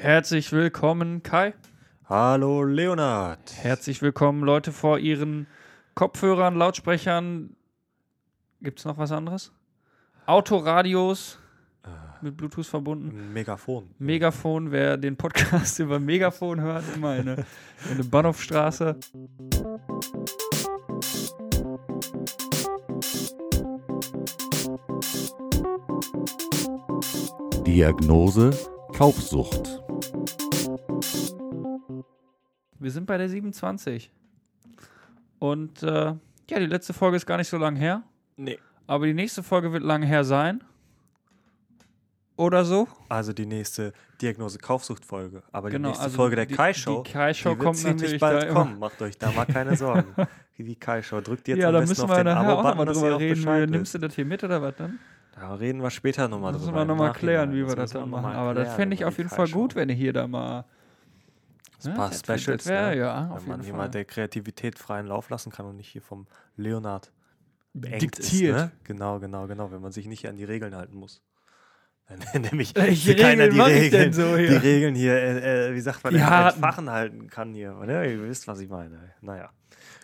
Herzlich willkommen, Kai. Hallo Leonard. Herzlich willkommen, Leute, vor ihren Kopfhörern, Lautsprechern. Gibt es noch was anderes? Autoradios mit Bluetooth verbunden. Megafon. Megafon, wer den Podcast über Megafon hört, immer in eine, in eine Bahnhofstraße. Diagnose Kaufsucht. Wir sind bei der 27. Und äh, ja, die letzte Folge ist gar nicht so lang her. Nee. Aber die nächste Folge wird lang her sein. Oder so. Also die nächste Diagnose Kaufsucht-Folge. Aber die Genau, nächste also Folge der die- Kai-Show. die Kai-Show die wird kommt ziemlich natürlich bald da immer. kommen. Macht euch da mal keine Sorgen. Die Kai-Show. Drückt jetzt ja, am da besten müssen auf wir den Abo-Button, nochmal dass ihr drüber auch reden. Bescheid Nimmst du das hier mit oder was dann? Da reden wir später nochmal Das drüber. müssen wir nochmal klären, wie wir Das das dann machen. Aber das fände ich auf die jeden Fall gut, wenn ihr hier da mal. Ein paar das wär- Specials. wär- ne? ja, Wenn man jemand, der Kreativität freien Lauf lassen kann und nicht hier vom Leonard Diktiert. Ist, ne? Genau, genau, genau. Wenn man sich nicht an die Regeln halten muss. Wenn nämlich Welche keiner die Regeln, so die Regeln hier, äh, äh, wie sagt man, harten. Fachen halten kann hier. Oder? Ihr wisst, was ich meine. Naja.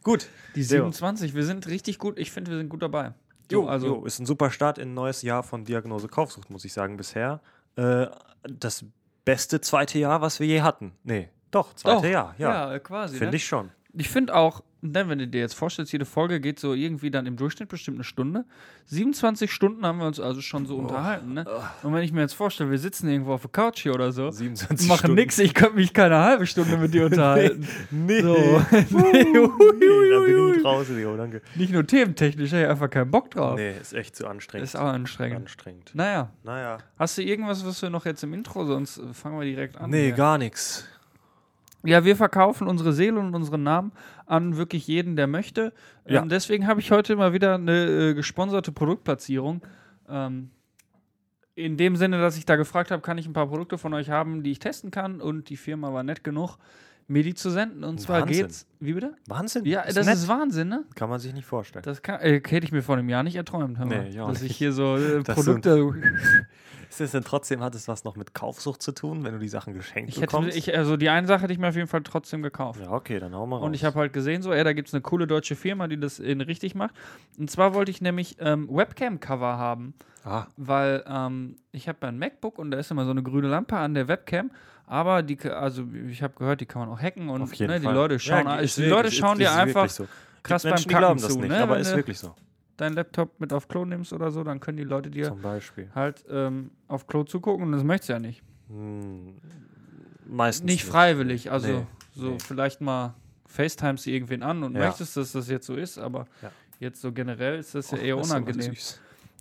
Gut. Die Sehr 27, wir sind richtig gut. Ich finde, wir sind gut dabei. Jo, So, also, jo, ist ein super Start in ein neues Jahr von Diagnose Kaufsucht, muss ich sagen, bisher. Äh, das beste zweite Jahr, was wir je hatten. Nee, doch, zweite Doch, Jahr, ja. ja, quasi. Finde ne? ich schon. Ich finde auch, ne, wenn du dir jetzt vorstellst, jede Folge geht so irgendwie dann im Durchschnitt bestimmt eine Stunde. 27 Stunden haben wir uns also schon so unterhalten. Ne? Und wenn ich mir jetzt vorstelle, wir sitzen irgendwo auf der Couch hier oder so, 27 machen Stunden. nix, ich könnte mich keine halbe Stunde mit dir unterhalten. Nee. So. Nee, da bin ich raus, Leo, danke. Nicht nur thementechnisch, ich habe einfach keinen Bock drauf. Nee, ist echt zu anstrengend. Ist auch anstrengend. anstrengend. Naja, Naja. hast du irgendwas, was wir noch jetzt im Intro, sonst fangen wir direkt an. Nee, hier. gar nichts. Ja, wir verkaufen unsere Seele und unseren Namen an wirklich jeden, der möchte. Ja. Ähm, deswegen habe ich heute mal wieder eine äh, gesponserte Produktplatzierung. Ähm, in dem Sinne, dass ich da gefragt habe, kann ich ein paar Produkte von euch haben, die ich testen kann und die Firma war nett genug, mir die zu senden. Und zwar Wahnsinn. geht's. Wie bitte? Wahnsinn. Ja, das nett. ist Wahnsinn, ne? Kann man sich nicht vorstellen. Das kann, äh, hätte ich mir vor einem Jahr nicht erträumt, hör mal, Nee, ich auch dass ich nicht. hier so äh, Produkte. Ist das denn trotzdem, hat es was noch mit Kaufsucht zu tun, wenn du die Sachen geschenkt Ich hätte, bekommst? ich, also die eine Sache hätte ich mir auf jeden Fall trotzdem gekauft. ja, okay, dann hau mal raus. Und ich habe halt gesehen, so, ey, da gibt es eine coole deutsche Firma, die das in richtig macht. Und zwar wollte ich nämlich ähm, Webcam-Cover haben, Ah, weil ähm, ich habe ein MacBook und da ist immer so eine grüne Lampe an der Webcam. Aber die, also ich habe gehört, die kann man auch hacken und ne, die. Leute schauen, Ja, die, die Leute schauen dir einfach so. krass beim Menschen, die Kacken glauben das zu. nicht, ne? aber ist wirklich so. Deinen Laptop mit auf Klo nimmst oder so, dann können die Leute dir halt ähm, auf Klo zugucken und das möchtest du ja nicht. Hm, meistens Nicht freiwillig, also Nee, so nee. vielleicht mal FaceTimest du irgendwen an und Ja. möchtest, dass das jetzt so ist, aber Ja. jetzt so generell ist das ja Och, eher unangenehm.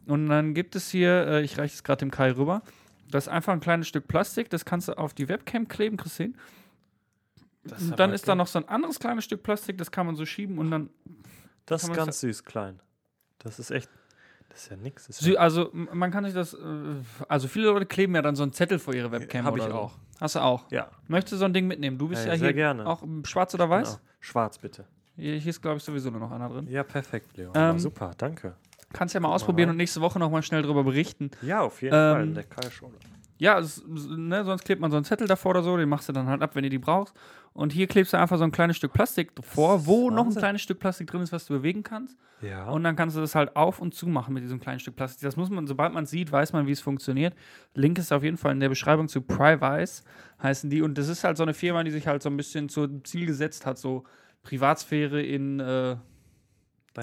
Und dann gibt es hier, äh, ich reiche es gerade dem Kai rüber, das ist einfach ein kleines Stück Plastik, das kannst du auf die Webcam kleben, hin. Das Und dann ist da noch so ein anderes kleines Stück Plastik, das kann man so schieben und dann. Das ist ganz süß, klein. Das ist echt. Das ist ja nix. Ist ja, Also man kann sich das, äh, also viele Leute kleben ja dann so einen Zettel vor ihre Webcam. hab oder ich so. auch. Hast du auch? ja, Möchtest du so ein Ding mitnehmen? Du bist Ja, ja, sehr hier gerne. auch schwarz oder weiß? genau. Schwarz bitte. Hier, hier ist, glaube ich, sowieso nur noch einer drin. Ja, perfekt, Leo. Ähm, super, danke. Kannst ja mal mal ausprobieren rein. und nächste Woche nochmal schnell drüber berichten. Ja, auf jeden ähm, Fall. Der Kai-Schule. Ja, es, ne, sonst klebt man so einen Zettel davor oder so, den machst du dann halt ab, wenn du die brauchst. Und hier klebst du einfach so ein kleines Stück Plastik vor, wo noch ein Wahnsinn. kleines Stück Plastik drin ist, was du bewegen kannst. Ja. Und dann kannst du das halt auf und zu machen mit diesem kleinen Stück Plastik. Das muss man, sobald man es sieht, weiß man, wie es funktioniert. Link ist auf jeden Fall in der Beschreibung zu Privice, heißen die. Und das ist halt so eine Firma, die sich halt so ein bisschen zum Ziel gesetzt hat, so Privatsphäre in, äh,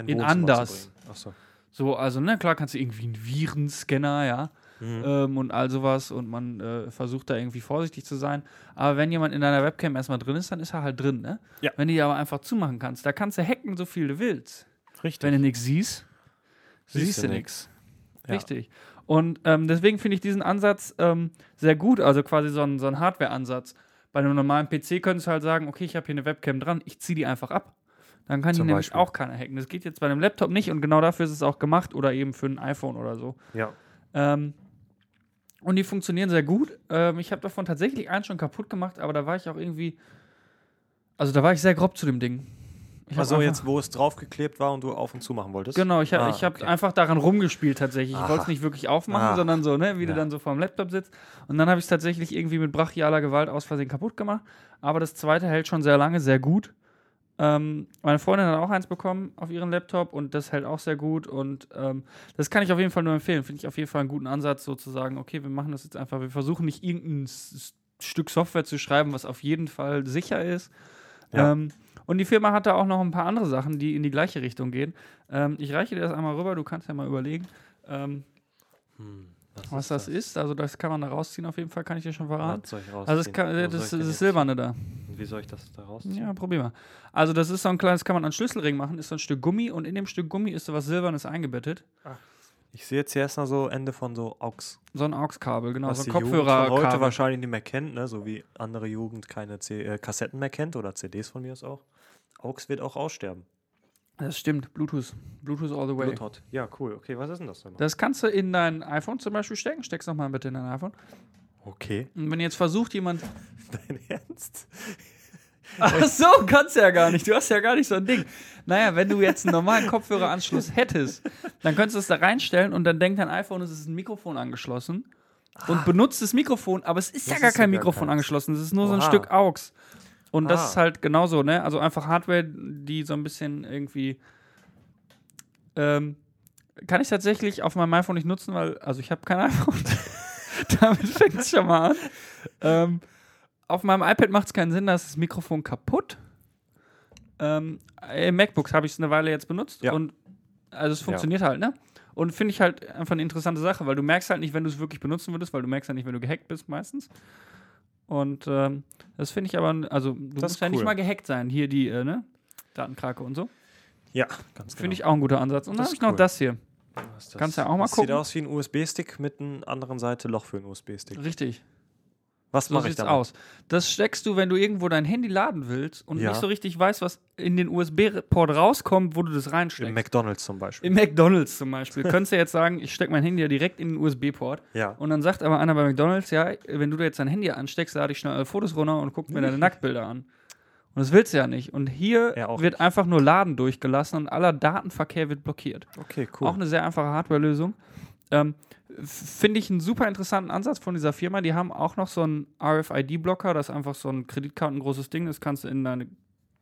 in anders. Achso. so, also, ne, klar kannst du irgendwie einen Virenscanner, ja. Mhm. ähm, und all sowas und man äh, versucht da irgendwie vorsichtig zu sein. Aber wenn jemand in deiner Webcam erstmal drin ist, dann ist er halt drin, ne? Ja. Wenn du die aber einfach zumachen kannst, da kannst du hacken, so viel du willst. Richtig. Wenn du nichts siehst, Siehst siehst du nichts. Ja. Richtig. Und ähm, deswegen finde ich diesen Ansatz ähm, sehr gut, also quasi so ein, so ein Hardware-Ansatz. Bei einem normalen PC könntest du halt sagen, okay, ich habe hier eine Webcam dran, ich ziehe die einfach ab. Dann kann die nämlich Beispiel. auch keiner hacken. Das geht jetzt bei einem Laptop nicht und genau dafür ist es auch gemacht oder eben für ein iPhone oder so. Ja. Ähm, und die funktionieren sehr gut. Ähm, ich habe davon tatsächlich einen schon kaputt gemacht, aber da war ich auch irgendwie. Also da war ich sehr grob zu dem Ding. Ich Also jetzt, wo es draufgeklebt war und du auf und zu machen wolltest? Genau, ich habe Ah, ich hab okay. einfach daran rumgespielt tatsächlich. Ich wollte es nicht wirklich aufmachen, Ah. sondern so, ne, wie du Ja. dann so vor dem Laptop sitzt. Und dann habe ich es tatsächlich irgendwie mit brachialer Gewalt aus Versehen kaputt gemacht. Aber das zweite hält schon sehr lange, sehr gut. Ähm, meine Freundin hat auch eins bekommen auf ihren Laptop und das hält auch sehr gut. Und ähm, das kann ich auf jeden Fall nur empfehlen. Finde ich auf jeden Fall einen guten Ansatz, sozusagen, okay, wir machen das jetzt einfach. Wir versuchen nicht irgendein S- Stück Software zu schreiben, was auf jeden Fall sicher ist. Ja. Ähm, und die Firma hat da auch noch ein paar andere Sachen, die in die gleiche Richtung gehen. Ähm, ich reiche dir das einmal rüber, du kannst ja mal überlegen, ähm, Hm, was das ist. Also das kann man da rausziehen, auf jeden Fall kann ich dir schon verraten. Was soll ich rausziehen? Also das, kann, das, ich das Silberne da. Und Wie soll ich das da rausziehen? Ja, probier mal. Also das ist so ein kleines, kann man an Schlüsselring machen, ist so ein Stück Gummi und in dem Stück Gummi ist so was Silbernes eingebettet. Ich sehe jetzt hier erst mal so Ende von so AUX. So ein AUX-Kabel, genau, was so ein von heute wahrscheinlich nicht mehr kennt, ne? so wie andere Jugend keine C äh, Kassetten mehr kennt oder CDs von mir aus auch. AUX wird auch aussterben. Das stimmt, Bluetooth. Bluetooth all the way. Bluetooth. Ja, cool. Okay, was ist denn das denn? Das kannst du in dein iPhone zum Beispiel stecken. Steck's noch mal bitte in dein iPhone. Okay. Und wenn jetzt versucht jemand Dein Ernst? Ach so, kannst du ja gar nicht. Du hast ja gar nicht so ein Ding. Naja, wenn du jetzt einen normalen Kopfhöreranschluss hättest, dann könntest du es da reinstellen und dann denkt dein iPhone, es ist ein Mikrofon angeschlossen und benutzt das Mikrofon, aber es ist ja Das gar ist ja kein gar Mikrofon keins. angeschlossen, es ist nur so ein Oha. Stück AUX. Und das Ah. ist halt genauso, ne? Also einfach Hardware, die so ein bisschen irgendwie. Ähm, kann ich tatsächlich auf meinem iPhone nicht nutzen, weil, also ich habe kein iPhone. Damit fängt es schon mal an. Ähm, auf meinem iPad macht es keinen Sinn, da ist das Mikrofon kaputt. Ähm, Im MacBooks habe ich es eine Weile jetzt benutzt Ja. und also es funktioniert halt, ne? Und finde ich halt einfach eine interessante Sache, weil du merkst halt nicht, wenn du es wirklich benutzen würdest, weil du merkst ja nicht, wenn du gehackt bist meistens. Und ähm, das finde ich aber, also du Das musst ja nicht cool. mal gehackt sein, hier die, äh, ne? Datenkrake und so. Ja, ganz genau. Finde ich auch ein guter Ansatz. Und dann Das habe ich ist noch cool. das hier. Das? Kannst ja auch mal das gucken. Sieht aus wie ein USB-Stick mit einer anderen Seite Loch für einen USB-Stick. Richtig. Was So mache ich damit? aus. Das steckst du, wenn du irgendwo dein Handy laden willst und Ja. nicht so richtig weißt, was in den USB-Port rauskommt, wo du das reinsteckst. Im McDonalds zum Beispiel. Im McDonalds zum Beispiel. Könntest du jetzt sagen, ich stecke mein Handy ja direkt in den USB-Port. ja. Und dann sagt aber einer bei McDonalds, ja, wenn du da jetzt dein Handy ansteckst, lade ich schnell äh, Fotos runter und guck mir deine Nacktbilder an. Und das willst du ja nicht. Und hier Er auch wird nicht. einfach nur Laden durchgelassen und aller Datenverkehr wird blockiert. Okay, cool. Auch eine sehr einfache Hardware-Lösung. Ähm, Finde ich einen super interessanten Ansatz von dieser Firma. Die haben auch noch so einen RFID-Blocker, das ist einfach so ein Kreditkartengroßes Ding. Das kannst du in deine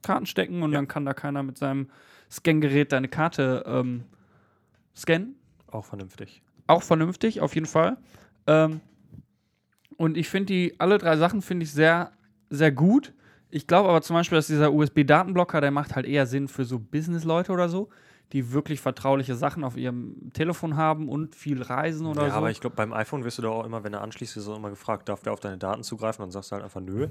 Karten stecken und Ja. dann kann da keiner mit seinem Scangerät deine Karte ähm, scannen. auch vernünftig. Auch vernünftig, auf jeden Fall. Ähm, und ich finde die, alle drei Sachen finde ich sehr, sehr gut. Ich glaube aber zum Beispiel, dass dieser USB-Datenblocker, der macht halt eher Sinn für so Business-Leute oder so, die wirklich vertrauliche Sachen auf ihrem Telefon haben und viel reisen oder ja, so. aber ich glaube, beim iPhone wirst du doch auch immer, wenn er anschließt, wirst du immer gefragt, darf der auf deine Daten zugreifen? Dann sagst du halt einfach nö.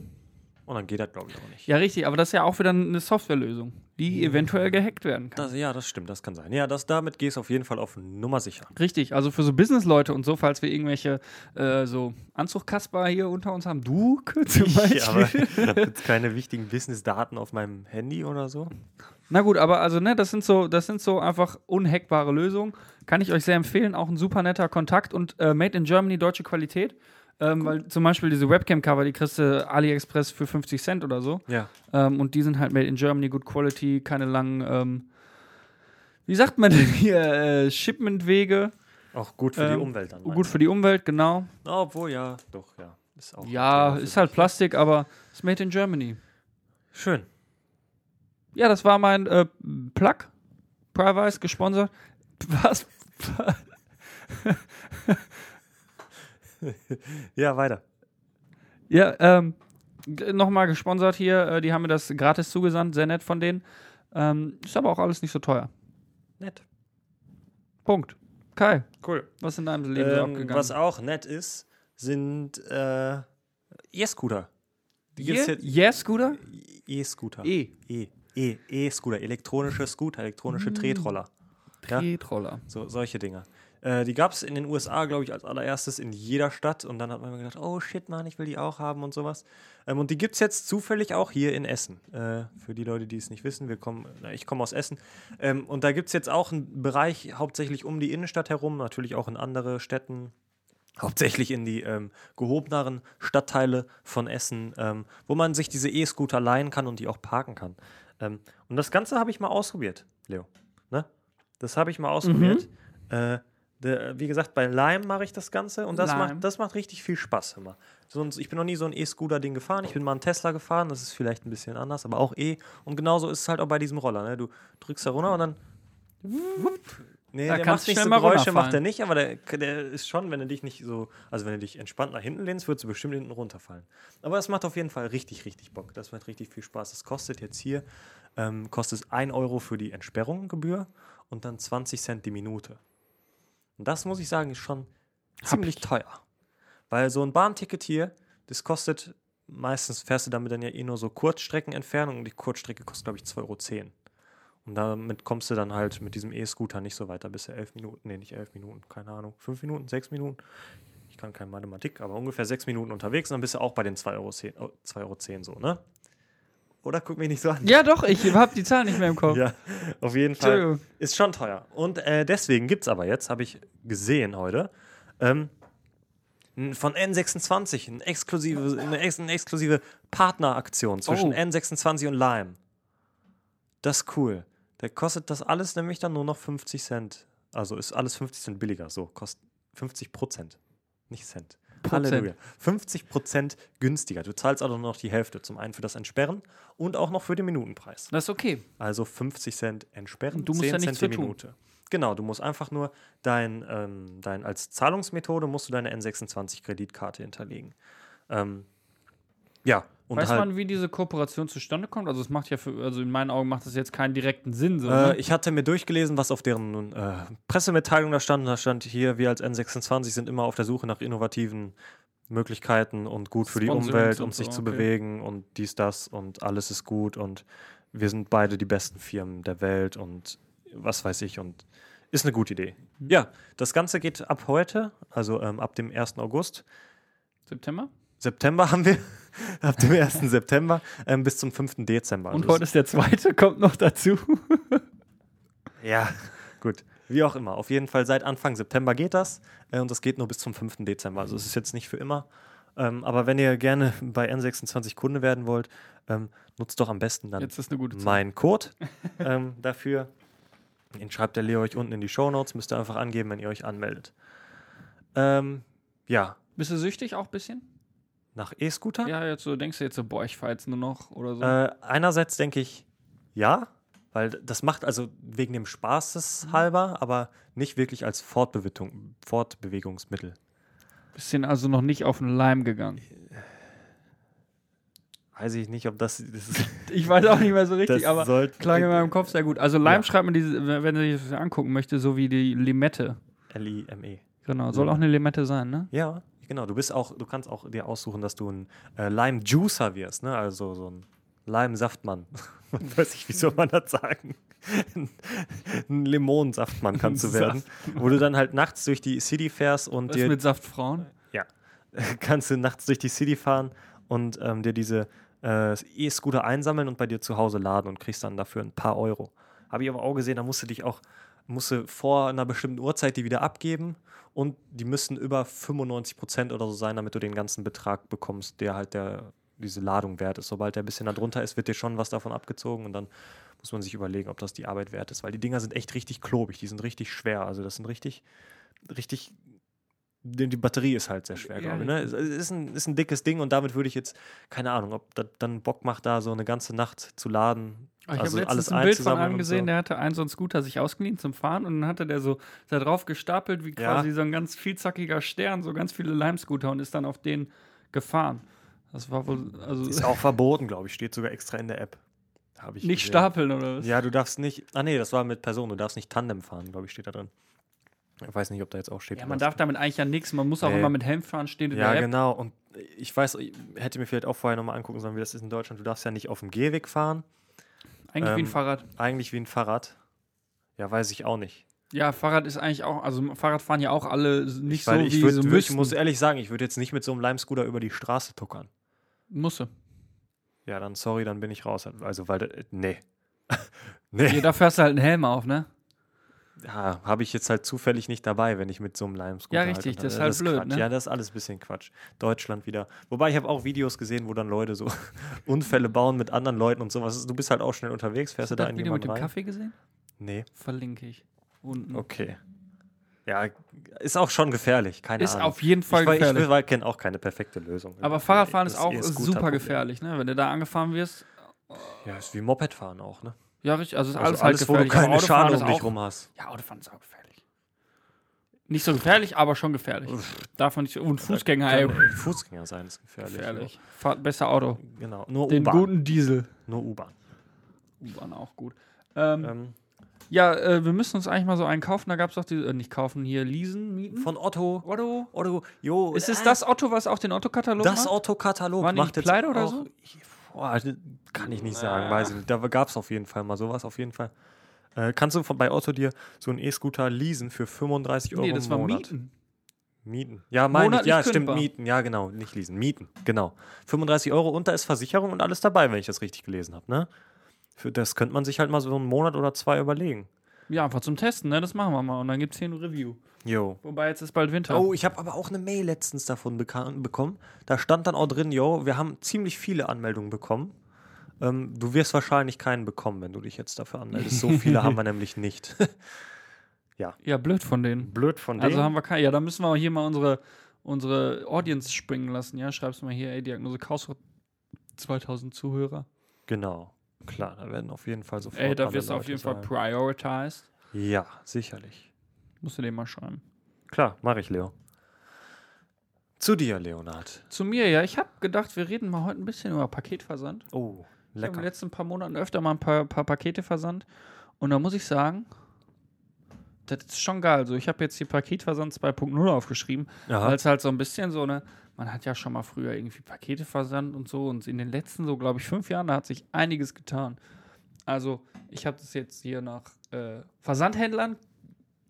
Und dann geht das, glaube ich, auch nicht. ja, richtig, aber das ist ja auch wieder eine Softwarelösung, die eventuell gehackt werden kann. Das, ja, das stimmt, das kann sein. Ja, das, damit gehst du auf jeden Fall auf Nummer sicher. Richtig, also für so Business-Leute und so, falls wir irgendwelche äh, so Anzugkasper hier unter uns haben, du zum Beispiel. Ja, aber ich habe jetzt keine wichtigen Business-Daten auf meinem Handy oder so. Na gut, aber also, ne, das sind so, das sind so einfach unhackbare Lösungen. Kann ich euch sehr empfehlen. Auch ein super netter Kontakt und äh, Made in Germany, deutsche Qualität. Ähm, weil zum Beispiel diese Webcam-Cover, die kriegst du AliExpress für 50 Cent oder so. Ja. Ähm, und die sind halt Made in Germany, good quality, keine langen, ähm, wie sagt man denn hier, äh, Shipment-Wege. Auch gut für die Ähm, Umwelt dann. Gut für die Umwelt, genau. Obwohl, ja, doch, ja. Ist auch Ja, ist halt. Plastik, aber ist Made in Germany. Schön. Ja, das war mein äh, Plug. Privice gesponsert. Was? Ja, weiter. Ja, ähm, nochmal gesponsert hier. Äh, die haben mir das gratis zugesandt. Sehr nett von denen. Ähm, ist aber auch alles nicht so teuer. Nett. Punkt. Kai, Cool. was ist in deinem Leben Ähm, abgegangen? was auch nett ist, sind äh, E-Scooter. Die gibt's Hier? jetzt- Yes, Scooter? E-Scooter. E. E. E. E-Scooter. Elektronische Scooter, elektronische Tretroller. Ja? Tretroller. So, solche Dinge. Äh, die gab es in den USA, glaube ich, als allererstes in jeder Stadt. Und dann hat man immer gedacht, oh shit, Mann, ich will die auch haben und sowas. Ähm, und die gibt es jetzt zufällig auch hier in Essen. Äh, für die Leute, die es nicht wissen, wir kommen, na, ich komme aus Essen. Ähm, und da gibt es jetzt auch einen Bereich hauptsächlich um die Innenstadt herum, natürlich auch in andere Städten. Hauptsächlich in die ähm, gehobeneren Stadtteile von Essen, ähm, wo man sich diese E-Scooter leihen kann und die auch parken kann. Ähm, und das Ganze habe ich mal ausprobiert, Leo. Ne? Das habe ich mal ausprobiert. Äh, der, wie gesagt, bei Lime mache ich das Ganze und das Lime. macht, das macht richtig viel Spaß immer. Sonst, ich bin noch nie so ein E-Scooter-Ding gefahren. Ich bin mal einen Tesla gefahren, das ist vielleicht ein bisschen anders, aber auch E. Und genauso ist es halt auch bei diesem Roller. Ne? Du drückst da runter und dann. Nee, Da der kannst macht nicht so Geräusche, macht er nicht, aber der, der ist schon, wenn du dich nicht so, also wenn du dich entspannt nach hinten lehnst, würdest du bestimmt hinten runterfallen. Aber es macht auf jeden Fall richtig, richtig Bock. Das macht richtig viel Spaß. Das kostet jetzt hier, ähm, kostet es 1 Euro für die Entsperrung-Gebühr und dann 20 Cent die Minute. Und das muss ich sagen, ist schon ziemlich teuer. Weil so ein Bahnticket hier, das kostet, meistens fährst du damit dann ja eh nur so Kurzstreckenentfernung und die Kurzstrecke kostet, glaube ich, 2,10 Euro. Und damit kommst du dann halt mit diesem E-Scooter nicht so weiter, bis du 11 Minuten, nee, nicht 11 Minuten, keine Ahnung, 5 Minuten, 6 Minuten. Ich kann keine Mathematik, aber ungefähr 6 Minuten unterwegs und dann bist du auch bei den 2,10 Euro, 10, oh, 2,10 Euro so, ne? Oder guck mich nicht so an. Ja, doch, ich habe die Zahl nicht mehr im Kopf. Ja, auf jeden Fall. Ist schon teuer. Und äh, deswegen gibt es aber jetzt, habe ich gesehen heute, ähm, von N26 eine exklusive, eine, ex eine exklusive Partneraktion zwischen Oh. N26 und Lime. Das ist cool. Da kostet das alles nämlich dann nur noch 50 Cent. Also ist alles 50 Cent billiger. So, kostet 50 Prozent. Nicht Cent. Prozent. Halleluja. 50 Prozent günstiger. Du zahlst also nur noch die Hälfte. Zum einen für das Entsperren und auch noch für den Minutenpreis. Das ist okay. Also 50 Cent entsperren, Du musst 10 ja Cent die tun. Minute. Genau, du musst einfach nur dein, ähm, dein, als Zahlungsmethode musst du deine N26-Kreditkarte hinterlegen. Ähm, ja, und Weiß halt, man, wie diese Kooperation zustande kommt? Also es macht ja für, also in meinen Augen macht das jetzt keinen direkten Sinn. So, äh, ich hatte mir durchgelesen, was auf deren äh, Pressemitteilung da stand. Da stand hier, wir als N26 sind immer auf der Suche nach innovativen Möglichkeiten und gut für die Umwelt, um sich so, zu okay. bewegen und dies, das und alles ist gut und wir sind beide die besten Firmen der Welt und was weiß ich und ist eine gute Idee. Mhm. Ja, das Ganze geht ab heute, also ähm, ab dem 1. August. September? September haben wir, ab dem 1. September ähm, bis zum 5. Dezember. Und Also heute ist der zweite, kommt noch dazu. Ja, gut. Wie auch immer. Auf jeden Fall seit Anfang September geht das. Äh, und das geht nur bis zum 5. Dezember. Also es ist jetzt nicht für immer. Ähm, aber wenn ihr gerne bei N26 Kunde werden wollt, ähm, nutzt doch am besten dann Jetzt ist eine gute Zeit. meinen Code ähm, dafür. Den schreibt der Leo euch unten in die Show Notes. Müsst ihr einfach angeben, wenn ihr euch anmeldet. Ähm, ja, Bist du süchtig auch ein bisschen? Nach E-Scooter. Ja, jetzt so denkst du jetzt so, boah, ich fahr jetzt nur noch oder so. Äh, einerseits denke ich, ja, weil das macht also wegen dem Spaßes Mhm. halber, aber nicht wirklich als Fortbewegung, Fortbewegungsmittel. Bisschen also noch nicht auf den Leim gegangen. Weiß ich nicht, ob das. das, Ich weiß auch nicht mehr so richtig, aber klang in meinem Kopf sehr gut. Also Lime Ja. schreibt man diese, wenn sich das angucken möchte, so wie die Limette. L-I-M-E. Genau, soll auch eine Limette sein, ne? Ja, genau. Du bist auch, du kannst auch dir aussuchen, dass du ein äh, Lime Juicer wirst, ne? Also so ein Lime Saftmann. Weiß ich, wie soll man das sagen? ein Limonensaftmann kannst du werden. Wo du dann halt nachts durch die City fährst und Was dir mit Saftfrauen? kannst du nachts durch die City fahren und ähm, dir diese äh, E-Scooter einsammeln und bei dir zu Hause laden und kriegst dann dafür ein paar Euro. Habe ich aber auch gesehen, da musst du dich auch musst du vor einer bestimmten Uhrzeit die wieder abgeben und die müssen über 95 Prozent oder so sein, damit du den ganzen Betrag bekommst, der halt der diese Ladung wert ist. Sobald der ein bisschen darunter ist, wird dir schon was davon abgezogen und dann muss man sich überlegen, ob das die Arbeit wert ist, weil die Dinger sind echt richtig klobig, die sind richtig schwer, also das sind richtig richtig die die Batterie ist halt sehr schwer, Ja, glaube ich. Ne? Es ist ein, ist ein dickes Ding und damit würde ich jetzt, keine Ahnung, ob das dann Bock macht, da so eine ganze Nacht zu laden. Ah, Ich Also habe letztens ein Bild von einem gesehen, so. der hatte einen so einen Scooter sich ausgeliehen zum Fahren und dann hatte der so da drauf gestapelt wie Ja. quasi so ein ganz vielzackiger Stern, so ganz viele Lime-Scooter und ist dann auf den gefahren. Das war wohl, also Ist auch verboten, glaube ich, steht sogar extra in der App. Habe ich nicht gesehen. stapeln oder was? Ja, du darfst nicht, ah nee, das war mit Personen, du darfst nicht Tandem fahren, glaube ich, steht da drin. Ich weiß nicht, ob da jetzt auch steht. Ja, man darf damit eigentlich ja nichts. Man muss auch Nee. immer mit Helm fahren, steht in Ja, genau. Und ich weiß, ich hätte mir vielleicht auch vorher nochmal angucken sollen, wie das ist in Deutschland. Du darfst ja nicht auf dem Gehweg fahren. Eigentlich wie ein Ähm, Fahrrad. Eigentlich wie ein Fahrrad. Ja, weiß ich auch nicht. Ja, Fahrrad ist eigentlich auch, also Fahrrad fahren ja auch alle nicht Weil so, ich, wie würd, sie würd- müssen. ich muss ehrlich sagen, ich würde jetzt nicht mit so einem Lime-Scooter über die Straße tuckern. Musse. Ja, dann sorry, dann bin ich raus. Also, weil, äh, nee. nee. Ja, da fährst du halt einen Helm auf, ne? Ja, habe ich jetzt halt zufällig nicht dabei, wenn ich mit so einem Lime-Scooter Ja, halt richtig, unter- das ist halt blöd, Quatsch. ne? Ja, das ist alles ein bisschen Quatsch. Deutschland wieder. Wobei ich habe auch Videos gesehen, wo dann Leute so Unfälle bauen mit anderen Leuten und sowas. Du bist halt auch schnell unterwegs, fährst du Hast du da das in Video mit jemanden dem rein? Kaffee gesehen? Nee, Verlinke ich. Unten. okay. Ja, ist auch schon gefährlich, keine Ist Ahnung. auf jeden Fall ich, gefährlich. Ich, ich kenne auch keine perfekte Lösung. Aber Fahrradfahren ist Das auch eher super gefährlich, ne? Wenn du da angefahren wirst. Ja, ist wie Mopedfahren auch, ne? Ja, richtig. Also ist Also alles, alles, halt wo du gefährlich. keine ist um dich auch- rum hast. Ja, Autofahren ist auch gefährlich. Nicht so gefährlich, aber schon gefährlich. Darf man nicht. Und Fußgänger, ey. Fußgänger sein ist gefährlich. Gefährlich. Fahrt besser Auto. Genau, nur Den U-Bahn. guten Diesel. Nur U-Bahn. U-Bahn auch gut. Ähm, Ähm, ja, äh, wir müssen uns eigentlich mal so einen kaufen. Da gab es doch die, äh, nicht kaufen, hier leasen, mieten. von Otto. Otto. Otto, jo. Ist es äh, das Otto, was auch den Otto-Katalog Das macht? Otto-Katalog War nicht macht jetzt pleite oder auch, so? Das kann ich nicht sagen, weiß ich nicht. Da gab es auf jeden Fall mal sowas, auf jeden Fall. Äh, kannst du von, bei Otto dir so einen E-Scooter leasen für 35 Euro Nee, das im war Monat? Mieten. Mieten. Ja, meine ich. Ja, stimmt, kündbar. Mieten. Ja, genau. Nicht leasen. Mieten. Genau. 35 Euro und da ist Versicherung und alles dabei, wenn ich das richtig gelesen habe, ne? Für das könnte man sich halt mal so einen Monat oder zwei überlegen. Ja, einfach zum Testen, ne? Das machen wir mal. Und dann gibt es hier ein Review. Jo. Wobei jetzt ist bald Winter. Oh, ich habe aber auch eine Mail letztens davon bekommen. Da stand dann auch drin, yo, wir haben ziemlich viele Anmeldungen bekommen. Ähm, du wirst wahrscheinlich keinen bekommen, wenn du dich jetzt dafür anmeldest. So viele haben wir nämlich nicht. Ja, blöd von denen. Blöd von Also haben wir keine. Ja, da müssen wir auch hier mal unsere, unsere Audience springen lassen. Ja, schreibst du mal hier, ey, Diagnose Chaos 2000 Zuhörer. Genau. Klar, da werden auf jeden Fall sofort Ey, da wirst du auf jeden Fall sein. prioritized. Ja, sicherlich. Musst du den mal schreiben. Klar, mache ich, Leo. Zu dir, Leonard. Zu mir, ja, ich habe gedacht, wir reden mal heute ein bisschen über Paketversand. Oh, Ich habe in lecker. den letzten paar Monaten öfter mal ein paar, paar Pakete versandt. Und da muss ich sagen, das ist schon geil. Also ich habe jetzt hier Paketversand 2.0 aufgeschrieben, weil es halt so ein bisschen so eine, man hat ja schon mal früher irgendwie Pakete versandt und so. Und in den letzten so, glaube ich, fünf Jahren, da hat sich einiges getan. Also ich habe das jetzt hier nach äh, Versandhändlern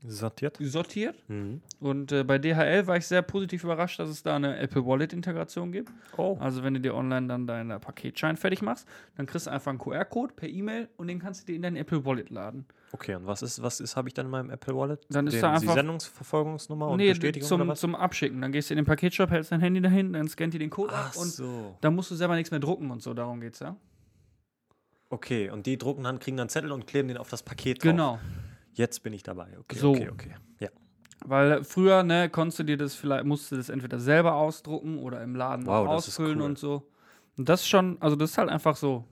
Sortiert. sortiert. Mhm. Und äh, bei DHL war ich sehr positiv überrascht, dass es da eine Apple Wallet-Integration gibt. Oh. Also wenn du dir online dann deinen Paketschein fertig machst, dann kriegst du einfach einen QR-Code per E-Mail und den kannst du dir in dein Apple Wallet laden. Okay, und was ist, was ist, habe ich dann in meinem Apple Wallet? Dann ist Den, da die einfach- Sendungsverfolgungsnummer und nee, Bestätigung oder zum, was? zum Abschicken. Dann gehst du in den Paketshop, hältst dein Handy dahin, dann scannt die den Code Ach ab und so. dann musst du selber nichts mehr drucken und so. Darum geht's ja. Okay, und die drucken dann, kriegen dann Zettel und kleben den auf das Paket drauf. Genau. Jetzt bin ich dabei. Okay, So. okay, okay. Ja. Weil früher, ne, konntest du dir das vielleicht, musst du das entweder selber ausdrucken oder im Laden Wow, ist ausfüllen cool. und so. Und das schon, also das ist halt einfach so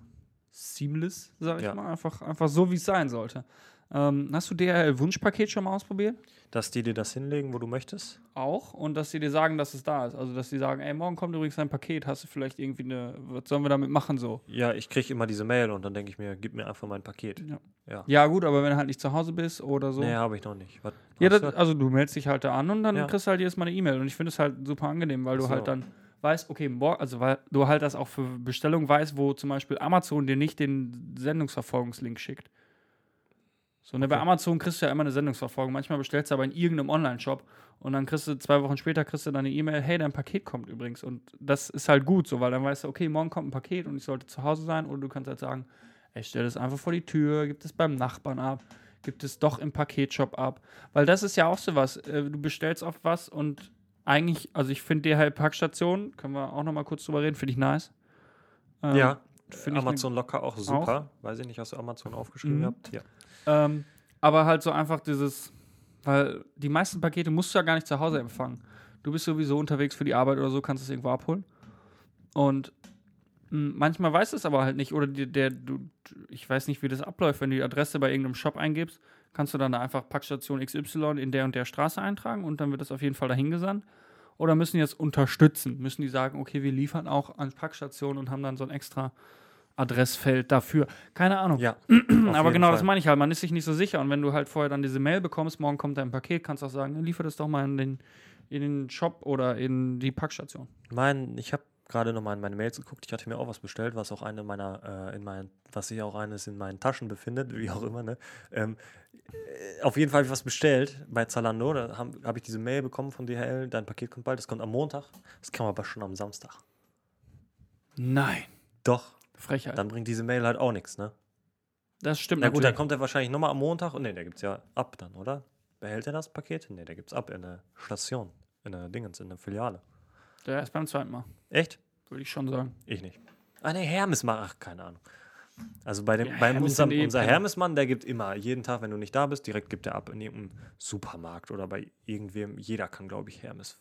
seamless, sag ich Ja. mal. Einfach, einfach so, wie es sein sollte. Ähm, hast du DHL-Wunschpaket schon mal ausprobiert? Dass die dir das hinlegen, wo du möchtest? Auch. Und dass sie dir sagen, dass es da ist. Also, dass sie sagen, ey, morgen kommt übrigens ein Paket, hast du vielleicht irgendwie eine, was sollen wir damit machen so? Ja, ich kriege immer diese Mail und dann denke ich mir, gib mir einfach mein Paket. Ja. Ja. Ja, gut, aber wenn du halt nicht zu Hause bist oder so. Nee, habe ich noch nicht. Was, Ja, das, also du meldest dich halt da an und dann Ja. kriegst du halt jedes Mal eine E-Mail. Und ich finde es halt super angenehm, weil du So. halt dann weißt, okay, morgen, also weil du halt das auch für Bestellungen weißt, wo zum Beispiel Amazon dir nicht den Sendungsverfolgungslink schickt. So, ne, bei Okay. Amazon kriegst du ja immer eine Sendungsverfolgung. Manchmal bestellst du aber in irgendeinem Online-Shop und dann kriegst du zwei Wochen später kriegst du dann eine E-Mail, hey, dein Paket kommt übrigens. Und das ist halt gut so, weil dann weißt du, okay, morgen kommt ein Paket und ich sollte zu Hause sein. Oder du kannst halt sagen, ey, ich stelle das einfach vor die Tür, gib es beim Nachbarn ab, gibt es doch im Paketshop ab. Weil das ist ja auch sowas. Äh, du bestellst oft was und eigentlich, also ich finde DHL Packstation, können wir auch noch mal kurz drüber reden, finde ich nice. Ähm, ja, finde ich Amazon locker auch super. Weiß ich nicht, hast du Amazon aufgeschrieben Mhm. gehabt? Ja. Ähm, aber halt so einfach dieses, weil die meisten Pakete musst du ja gar nicht zu Hause empfangen. Du bist sowieso unterwegs für die Arbeit oder so, kannst es irgendwo abholen. Und mh, manchmal weißt du es aber halt nicht. Oder die, der, du, ich weiß nicht, wie das abläuft, wenn du die Adresse bei irgendeinem Shop eingibst, kannst du dann da einfach Packstation XY in der und der Straße eintragen und dann wird das auf jeden Fall dahin gesandt. Oder müssen die das unterstützen? Müssen die sagen, okay, wir liefern auch an Packstationen und haben dann so ein extra Adressfeld dafür? Keine Ahnung. Ja. Aber genau, das meine ich halt. Man ist sich nicht so sicher. Und wenn du halt vorher dann diese Mail bekommst, morgen kommt dein Paket, kannst du auch sagen, liefer das doch mal in den, in den Shop oder in die Packstation. Mein, ich habe gerade noch mal in meine Mails geguckt. Ich hatte mir auch was bestellt, was auch eine meiner, äh, in meinen, was sich auch eines in meinen Taschen befindet, wie auch immer. Ne? Ähm, äh, auf jeden Fall habe ich was bestellt bei Zalando. Da habe hab ich diese Mail bekommen von DHL. Dein Paket kommt bald. Das kommt am Montag. Das kam aber schon am Nein. Doch. Frechheit. Dann bringt diese Mail halt auch nichts, ne? Das stimmt Na gut, dann natürlich. kommt er wahrscheinlich nochmal am Montag. Und ne, der gibt's ja ab dann, oder? Behält er das Paket? Ne, der gibt's ab in der Station. In der Dingens, in der Filiale. Der ist beim zweiten Mal, Echt? würde ich schon sagen. Ich nicht. Ah, ne, Hermes macht, ach, keine Ahnung. Also bei dem, Ja, beim Hermes unserem, eh unser. Hermesmann, der gibt immer, jeden Tag, wenn du nicht da bist, direkt gibt er ab in irgendeinem Supermarkt oder bei irgendwem. Jeder kann, glaube ich, Hermes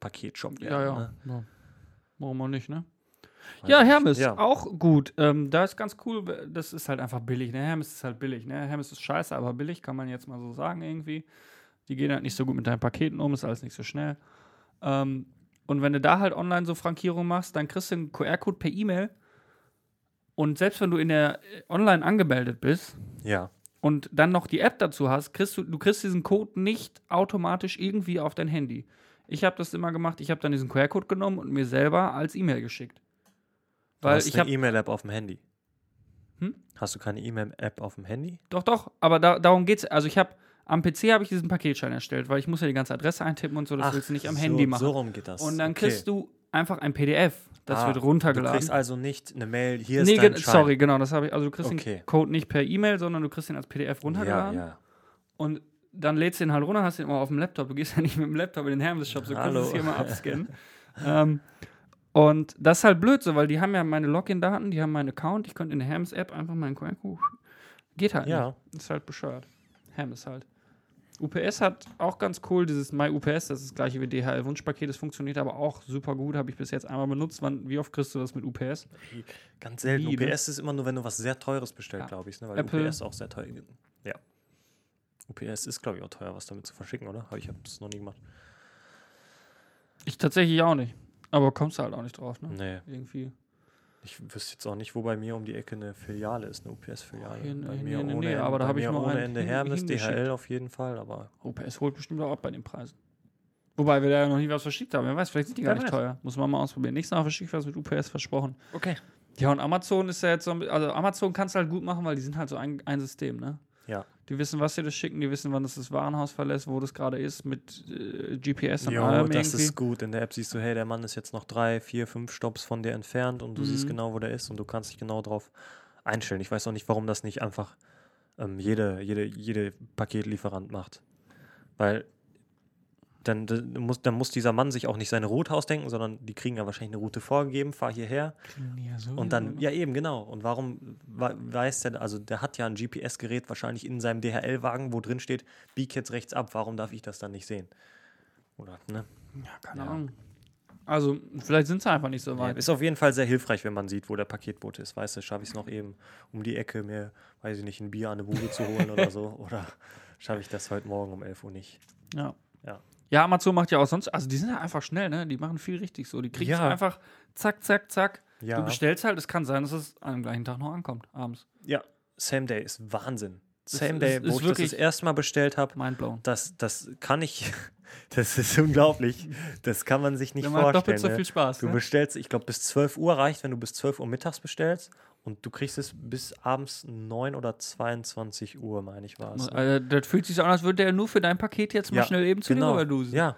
Paketshop Ja, werden. ja. Ne? ja. Warum auch nicht, ne? Ja. Hermes, Ja. auch gut. Ähm, da ist ganz cool, das ist halt einfach billig. Ne? Hermes ist halt billig. Ne? Hermes ist scheiße, aber billig, kann man jetzt mal so sagen irgendwie. Die gehen halt nicht so gut mit deinen Paketen um, ist alles nicht so schnell. Ähm, und wenn du da halt online so Frankierung machst, dann kriegst du einen QR-Code per E-Mail. Und selbst wenn du in der äh, online angemeldet bist Ja. und dann noch die App dazu hast, kriegst du, du kriegst diesen Code nicht automatisch irgendwie auf dein Handy. Ich habe das immer gemacht, ich habe dann diesen QR-Code genommen und mir selber als E-Mail geschickt. Du Weil hast ich eine habe E-Mail-App auf dem Handy. Hm? Hast du keine E-Mail-App auf dem Handy? Doch, doch, aber da, darum geht's. Also ich habe am PC habe ich diesen Paketschein erstellt, weil ich muss ja die ganze Adresse eintippen und so, das willst du nicht am so, Handy machen. So rum geht das. und dann Okay. kriegst du einfach ein PDF, das Ah, wird Du runtergeladen. kriegst also nicht eine Mail, hier ist nee, dein ge- Schein. sorry, genau, das habe ich. Also du kriegst Okay. den Code nicht per E-Mail, sondern du kriegst ihn als PDF Ja, runtergeladen ja. und dann lädst du ihn halt runter, hast ihn immer auf dem Laptop. Du gehst ja nicht mit dem Laptop in den Hermes-Shop, so kannst du es hier mal abscannen. ähm, und das ist halt blöd so, weil die haben ja meine Login-Daten, die haben meinen Account, ich könnte in der Hermes-App einfach meinen QR-Code. Geht halt Ja. nicht. Ist halt bescheuert. Hermes halt. UPS hat auch ganz cool, dieses MyUPS, das ist das gleiche wie DHL-Wunschpaket, das funktioniert aber auch super gut, habe ich bis jetzt einmal benutzt. Wann, wie oft kriegst du das mit UPS? Ganz selten. Ne? UPS ist immer nur, wenn du was sehr Teures bestellst, Ja. glaube ich. Ne? Weil Apple. UPS auch sehr teuer Ja. UPS ist, glaube ich, auch teuer, was damit zu verschicken, oder? Aber ich habe es noch nie gemacht. Ich tatsächlich auch nicht. Aber kommst du halt auch nicht drauf, ne? Nee. Irgendwie. Ich wüsste jetzt auch nicht, wo bei mir um die Ecke eine Filiale ist, eine UPS-Filiale. Bei hier mir der ohne Nähe, Ende- aber da bei habe ich mir ohne Ende hin- Hermes. DHL auf jeden Fall, aber UPS holt bestimmt auch ab bei den Preisen. Wobei wir da ja noch nie was verschickt haben. Wer weiß, vielleicht sind die gar Wer nicht weiß. teuer. Muss man mal ausprobieren. Nächstes Mal verschickt was mit UPS versprochen. okay. Ja, und Amazon ist ja jetzt so Also Amazon kannst du halt gut machen, weil die sind halt so ein, ein System, ne? Ja. Die wissen, was sie das schicken, die wissen, wann das das Warenhaus verlässt, wo das gerade ist, mit äh, GPS und Jo, allem das irgendwie. ist gut. In der App siehst du, hey, der Mann ist jetzt noch drei, vier, fünf Stops von dir entfernt und du siehst Mhm. genau, wo der ist und du kannst dich genau drauf einstellen. Ich weiß auch nicht, warum das nicht einfach ähm, jede, jede, jede Paketlieferant macht. Weil dann, dann, muss, dann muss dieser Mann sich auch nicht seine Route ausdenken, sondern die kriegen ja wahrscheinlich eine Route vorgegeben, fahr hierher und dann, ja eben, genau. Und warum wa- weiß der, also der hat ja ein GPS-Gerät wahrscheinlich in seinem DHL-Wagen, wo drin steht, bieg jetzt rechts ab, warum darf ich das dann nicht sehen? Oder, ne? Ja, keine Ja. Ahnung. Also, vielleicht sind sie einfach nicht so Ja, weit. ist auf jeden Fall sehr hilfreich, wenn man sieht, wo der Paketbote ist. Weißt du, schaffe ich es noch eben um die Ecke, mir, weiß ich nicht, ein Bier an eine Bude zu holen oder so? Oder schaffe ich das heute Morgen um 11 Uhr nicht? Ja. Ja. Ja, Amazon macht ja auch sonst, also die sind ja einfach schnell, ne? Die machen viel richtig so. Die kriegst Ja. einfach zack, zack, zack. Ja. Du bestellst halt, es kann sein, dass es am gleichen Tag noch ankommt, abends. Ja, Same Day ist Wahnsinn. Es Same ist- Day, ist wo ich das das erste Mal bestellt habe, Mindblown. das, das kann ich, das ist unglaublich. Das kann man sich nicht macht vorstellen. doppelt so ne? viel Spaß. Du ne? bestellst, ich glaube, bis 12 Uhr reicht, wenn du bis 12 Uhr mittags bestellst. Und du kriegst es bis abends 9 oder 22 Uhr, meine ich, war es. ne? Also, das fühlt sich so an, als würde der nur für dein Paket jetzt mal Ja, schnell eben zu genau. dir rüberdusen. Ja,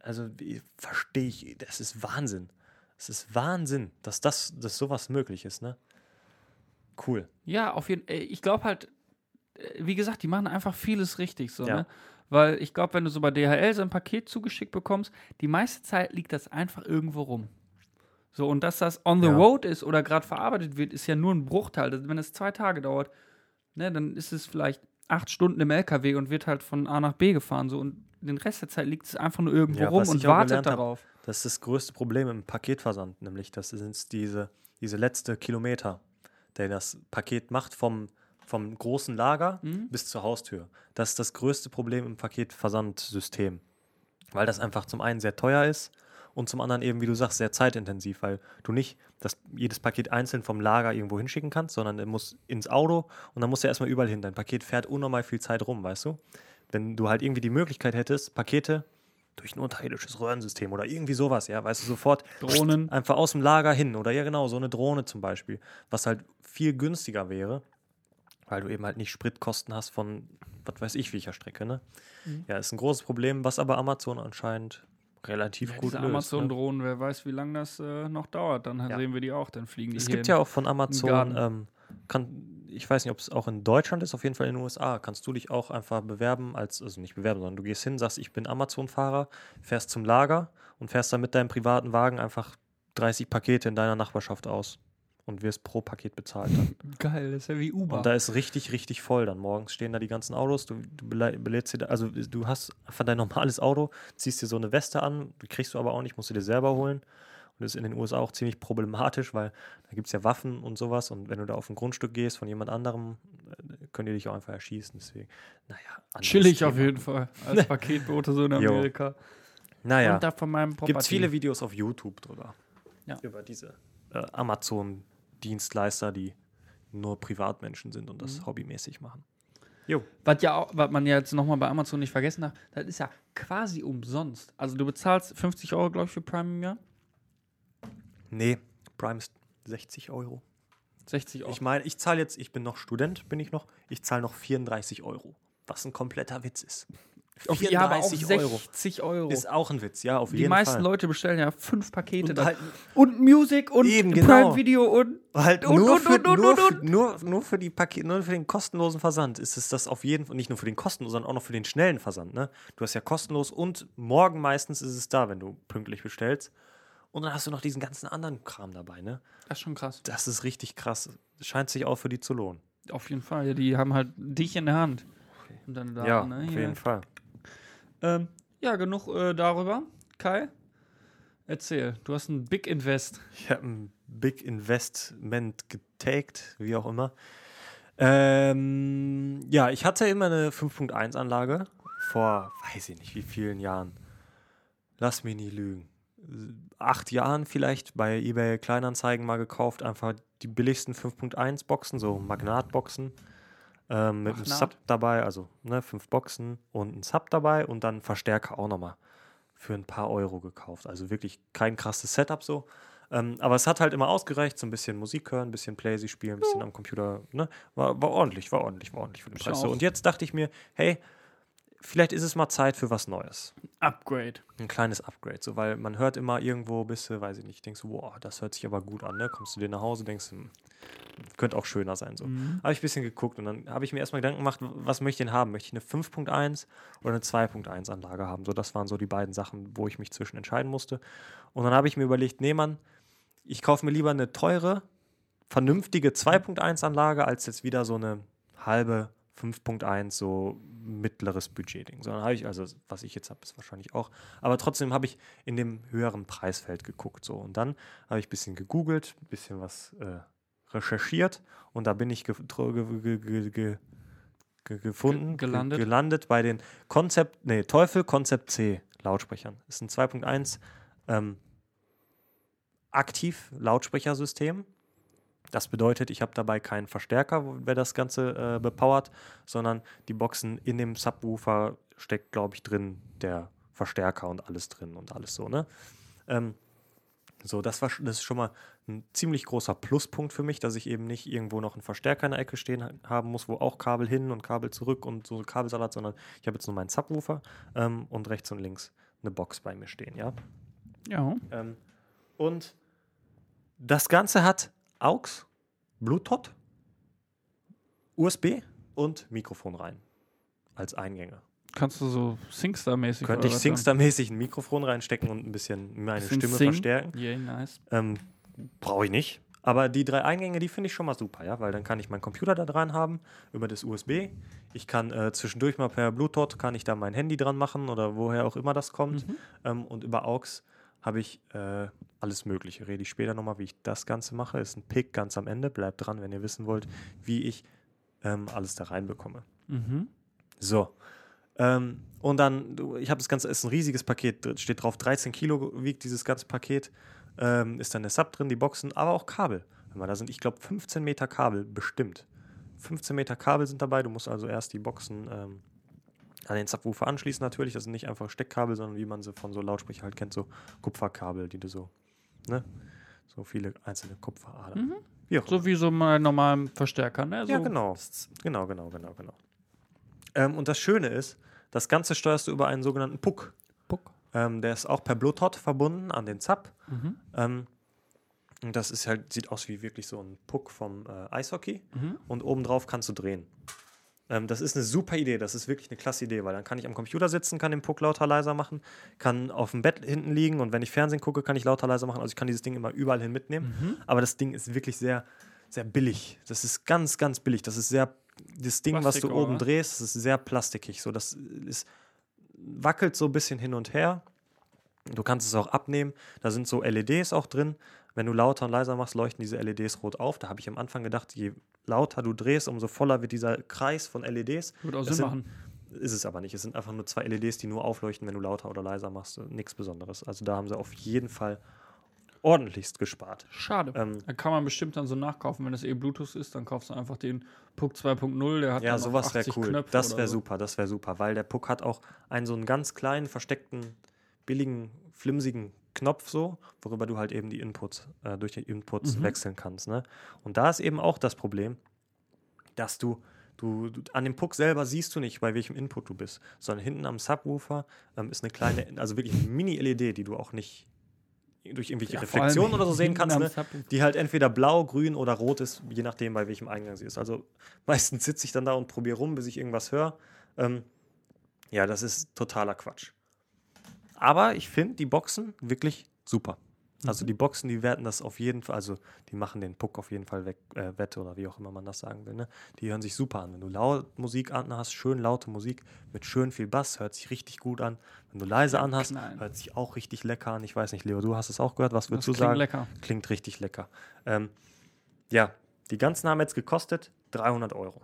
also verstehe ich, das ist Wahnsinn. Es ist Wahnsinn, dass das, dass sowas möglich ist, ne? Cool. Ja, auf jeden Fall. Ich glaube halt, äh, wie gesagt, die machen einfach vieles richtig so, Ja. ne? Weil ich glaube, wenn du so bei DHL so ein Paket zugeschickt bekommst, die meiste Zeit liegt das einfach irgendwo rum. So, und dass das on the Ja. road ist oder gerade verarbeitet wird, ist ja nur ein Bruchteil. Das- Wenn es zwei Tage dauert, ne, dann ist es vielleicht acht Stunden im LKW und wird halt von A nach B gefahren. So, und den Rest der Zeit liegt es einfach nur irgendwo Ja, rum und wartet gelernt hab, darauf. Das ist das größte Problem im Paketversand, nämlich das sind diese, diese letzte Kilometer, der das Paket macht vom, vom großen Lager Mhm. bis zur Haustür. Das ist das größte Problem im Paketversandsystem, weil das einfach zum einen sehr teuer ist und zum anderen eben, wie du sagst, sehr zeitintensiv, weil du nicht das, jedes Paket einzeln vom Lager irgendwo hinschicken kannst, sondern er muss ins Auto und dann muss er erstmal überall hin. Dein Paket fährt unnormal viel Zeit rum, weißt du? Wenn du halt irgendwie die Möglichkeit hättest, Pakete durch ein unterirdisches Röhrensystem oder irgendwie sowas, ja, weißt du, sofort Drohnen. einfach aus dem Lager hin oder ja genau, so eine Drohne zum Beispiel, was halt viel günstiger wäre, weil du eben halt nicht Spritkosten hast von, was weiß ich, welcher Strecke, ne? Mhm. Ja, ist ein großes Problem, was aber Amazon anscheinend relativ Ja, gut löst. Ne? Amazon-Drohnen, wer weiß, wie lange das äh, noch dauert. Dann Ja. sehen wir die auch, dann fliegen die Es gibt ja auch von Amazon, ähm, kann, ich weiß nicht, ob es auch in Deutschland ist, auf jeden Fall in den USA, kannst du dich auch einfach bewerben, als, also nicht bewerben, sondern du gehst hin, sagst, ich bin Amazon-Fahrer, fährst zum Lager und fährst dann mit deinem privaten Wagen einfach 30 Pakete in deiner Nachbarschaft aus und wirst pro Paket bezahlt dann. Geil, das ist ja wie Uber. Und da ist richtig, richtig voll dann. Morgens stehen da die ganzen Autos, du, du belädst dir, da- also du hast einfach dein normales Auto, ziehst dir so eine Weste an, die kriegst du aber auch nicht, musst du dir selber holen. Und das ist in den USA auch ziemlich problematisch, weil da gibt es ja Waffen und sowas und wenn du da auf ein Grundstück gehst von jemand anderem, äh, können die dich auch einfach erschießen. Deswegen, naja. Chillig auf Thema. jeden Fall. Als Paketbote so in. Amerika. Naja, Und da von meinem Property. gibt es viele Videos auf YouTube drüber. Ja. Über diese äh, Amazon-Dienstleister, die nur Privatmenschen sind und Mhm. das hobbymäßig machen. Jo. Was, ja auch, was man ja jetzt nochmal bei Amazon nicht vergessen darf, das ist ja quasi umsonst. Also du bezahlst 50 Euro, glaube ich, für Prime im Jahr. Nee, Prime ist 60 Euro. 60 Euro. Ich meine, ich zahle jetzt, ich bin noch Student, bin ich noch, ich zahle noch 34 Euro. Was ein kompletter Witz ist. Auf, ja, aber auf 34 Euro. 60 Euro. Ist auch ein Witz, ja, auf Die jeden meisten Fall. Leute bestellen ja fünf Pakete. Und halt- und Music und Eben, Prime genau. Video und Halt Und, nur, und, für, und, und, nur, und, für, nur, nur für die Paket, nur für den kostenlosen Versand ist es das auf jeden Fall, nicht nur für den kostenlosen, sondern auch noch für den schnellen Versand. Ne? Du hast ja kostenlos und morgen meistens ist es da, wenn du pünktlich bestellst. Und dann hast du noch diesen ganzen anderen Kram dabei, ne? das ist schon krass. Das ist richtig krass. Scheint sich auch für die zu lohnen. Auf jeden Fall. Ja, die haben halt dich in der Hand. Und dann da, ja, ne, auf jeden Fall. Ähm, ja, genug äh, darüber. Kai, erzähl. Du hast ein Big Invest. Ich habe ein Big Investment getaked, wie auch immer. Ähm, ja, ich hatte immer eine 5.1-Anlage vor, weiß ich nicht, wie vielen Jahren. Lass mich nie lügen. Acht Jahren vielleicht bei eBay Kleinanzeigen mal gekauft. Einfach die billigsten 5.1 Boxen, so Magnatboxen. Ähm, mit einem Magnat? Sub dabei, also ne, fünf Boxen und ein Sub dabei und dann Verstärker auch nochmal für ein paar Euro gekauft. Also wirklich kein krasses Setup so. Ähm, aber es hat halt immer ausgereicht, so ein bisschen Musik hören, ein bisschen Playsy spielen, ein bisschen am Computer. Ne? War, war ordentlich, war ordentlich, war ordentlich für den Preis. So, und jetzt dachte ich mir, hey, vielleicht ist es mal Zeit für was Neues. Upgrade. Ein kleines Upgrade, so, weil man hört immer irgendwo, bist du, weiß ich nicht, denkst du, wow, das hört sich aber gut an, ne? Kommst du dir nach Hause, denkst hm, könnte auch schöner sein. So. Mhm. Habe ich ein bisschen geguckt und dann habe ich mir erstmal Gedanken gemacht, was möchte ich denn haben? Möchte ich eine 5.1 oder eine 2.1 Anlage haben? So, das waren so die beiden Sachen, wo ich mich zwischen entscheiden musste. Und dann habe ich mir überlegt, nee, Mann, ich kaufe mir lieber eine teure, vernünftige 2.1 Anlage, als jetzt wieder so eine halbe 5.1, so mittleres Budget-Ding. Sondern habe ich, also was ich jetzt habe, ist wahrscheinlich auch. Aber trotzdem habe ich in dem höheren Preisfeld geguckt. So. Und dann habe ich ein bisschen gegoogelt, ein bisschen was äh, recherchiert und da bin ich ge ge ge ge ge ge gefunden, Ge- gelandet? Ge gelandet bei den Konzept, nee, Teufel Konzept C Lautsprechern. Ist ein 2.1 ähm, aktiv Lautsprechersystem. Das bedeutet, ich habe dabei keinen Verstärker, wer das Ganze äh, bepowert, sondern die Boxen in dem Subwoofer steckt, glaube ich, drin der Verstärker und alles drin und alles so, ne? Ähm, so, das, war, das ist schon mal ein ziemlich großer Pluspunkt für mich, dass ich eben nicht irgendwo noch einen Verstärker in der Ecke stehen ha- haben muss, wo auch Kabel hin und Kabel zurück und so Kabelsalat, sondern ich habe jetzt nur meinen Subwoofer ähm, und rechts und links eine Box bei mir stehen, ja. Ja. Ähm, und das Ganze hat AUX, Bluetooth, USB und Mikrofon rein als Eingänge. Kannst du so Singstar-mäßig Könnte ich Singstar-mäßig ein Mikrofon reinstecken und ein bisschen meine Bisschen Stimme Sing? verstärken. Yeah, nice. Ähm, Brauche ich nicht. Aber die drei Eingänge, die finde ich schon mal super, ja, weil dann kann ich meinen Computer da dran haben über das USB. Ich kann äh, zwischendurch mal per Bluetooth kann ich da mein Handy dran machen oder woher auch immer das kommt. Mhm. Ähm, und über AUX habe ich äh, alles Mögliche. Rede ich später nochmal, wie ich das Ganze mache. Ist ein Pick ganz am Ende. Bleibt dran, wenn ihr wissen wollt, wie ich ähm, alles da reinbekomme. Mhm. So. Ähm, und dann, ich habe das Ganze, ist ein riesiges Paket, steht drauf, 13 Kilo wiegt dieses ganze Paket. Ähm, ist dann der Sub drin, die Boxen, aber auch Kabel. Da sind, ich glaube, 15 Meter Kabel bestimmt. 15 Meter Kabel sind dabei. Du musst also erst die Boxen ähm, an den Subwoofer anschließen, natürlich. Das sind nicht einfach Steckkabel, sondern wie man sie von so Lautsprecher halt kennt, so Kupferkabel, die du so, ne? So viele einzelne Kupferadern. Mhm. Wie So wie so mal normalen Verstärker, ne? So ja, genau. Genau, genau, genau, genau. Ähm, und das Schöne ist, das Ganze steuerst du über einen sogenannten Puck. Puck. Ähm, der ist auch per Bluetooth verbunden an den Zap. Mhm. Ähm, Und das ist halt, sieht aus wie wirklich so ein Puck vom äh, Eishockey. Mhm. Und obendrauf kannst du drehen. Ähm, das ist eine super Idee, das ist wirklich eine klasse Idee, weil dann kann ich am Computer sitzen, kann den Puck lauter leiser machen, kann auf dem Bett hinten liegen und wenn ich Fernsehen gucke, kann ich lauter leiser machen. Also ich kann dieses Ding immer überall hin mitnehmen. Mhm. Aber das Ding ist wirklich sehr, sehr billig. Das ist ganz, ganz billig. Das ist sehr, das Ding, was Plastik, du oben oder? drehst, das ist sehr plastikig. So, das ist, wackelt so ein bisschen hin und her. Du kannst es auch abnehmen. Da sind so LEDs auch drin. Wenn du lauter und leiser machst, leuchten diese LEDs rot auf. Da habe ich am Anfang gedacht, je lauter du drehst, umso voller wird dieser Kreis von LEDs. Würde auch Das Sinn sind- machen. Ist es aber nicht. Es sind einfach nur zwei LEDs, die nur aufleuchten, wenn du lauter oder leiser machst. Nichts Besonderes. Also da haben sie auf jeden Fall ordentlichst gespart. Schade. Ähm, da kann man bestimmt dann so nachkaufen, wenn das eh Bluetooth ist, dann kaufst du einfach den Puck 2.0, der hat Ja, dann sowas wäre 80 cool. Knöpfe das wäre so. super, das wäre super, weil der Puck hat auch einen so einen ganz kleinen, versteckten, billigen, flimsigen Knopf so, worüber du halt eben die Inputs, äh, durch die Inputs Mhm. wechseln kannst. Ne? Und da ist eben auch das Problem, dass du, du, du an dem Puck selber siehst du nicht, bei welchem Input du bist, sondern hinten am Subwoofer ähm, ist eine kleine, also wirklich eine Mini-LED, die du auch nicht durch irgendwelche Ja, Reflexionen oder so sehen kannst, ne? Die halt entweder blau, grün oder rot ist, je nachdem, bei welchem Eingang sie ist. Also meistens sitze ich dann da und probiere rum, bis ich irgendwas höre. Ähm, ja, das ist totaler Quatsch. Aber ich finde die Boxen wirklich super. Also die Boxen, die werten das auf jeden Fall, also die machen den Puck auf jeden Fall weg, äh, wette oder wie auch immer man das sagen will. Ne? Die hören sich super an. Wenn du laut Musik an hast, schön laute Musik mit schön viel Bass, hört sich richtig gut an. Wenn du leise anhast, knallen. hört sich auch richtig lecker an. Ich weiß nicht, Leo, du hast es auch gehört. Was Das würdest du klingt sagen? lecker. Klingt richtig lecker. Ähm, ja, die ganzen haben jetzt gekostet 300 Euro.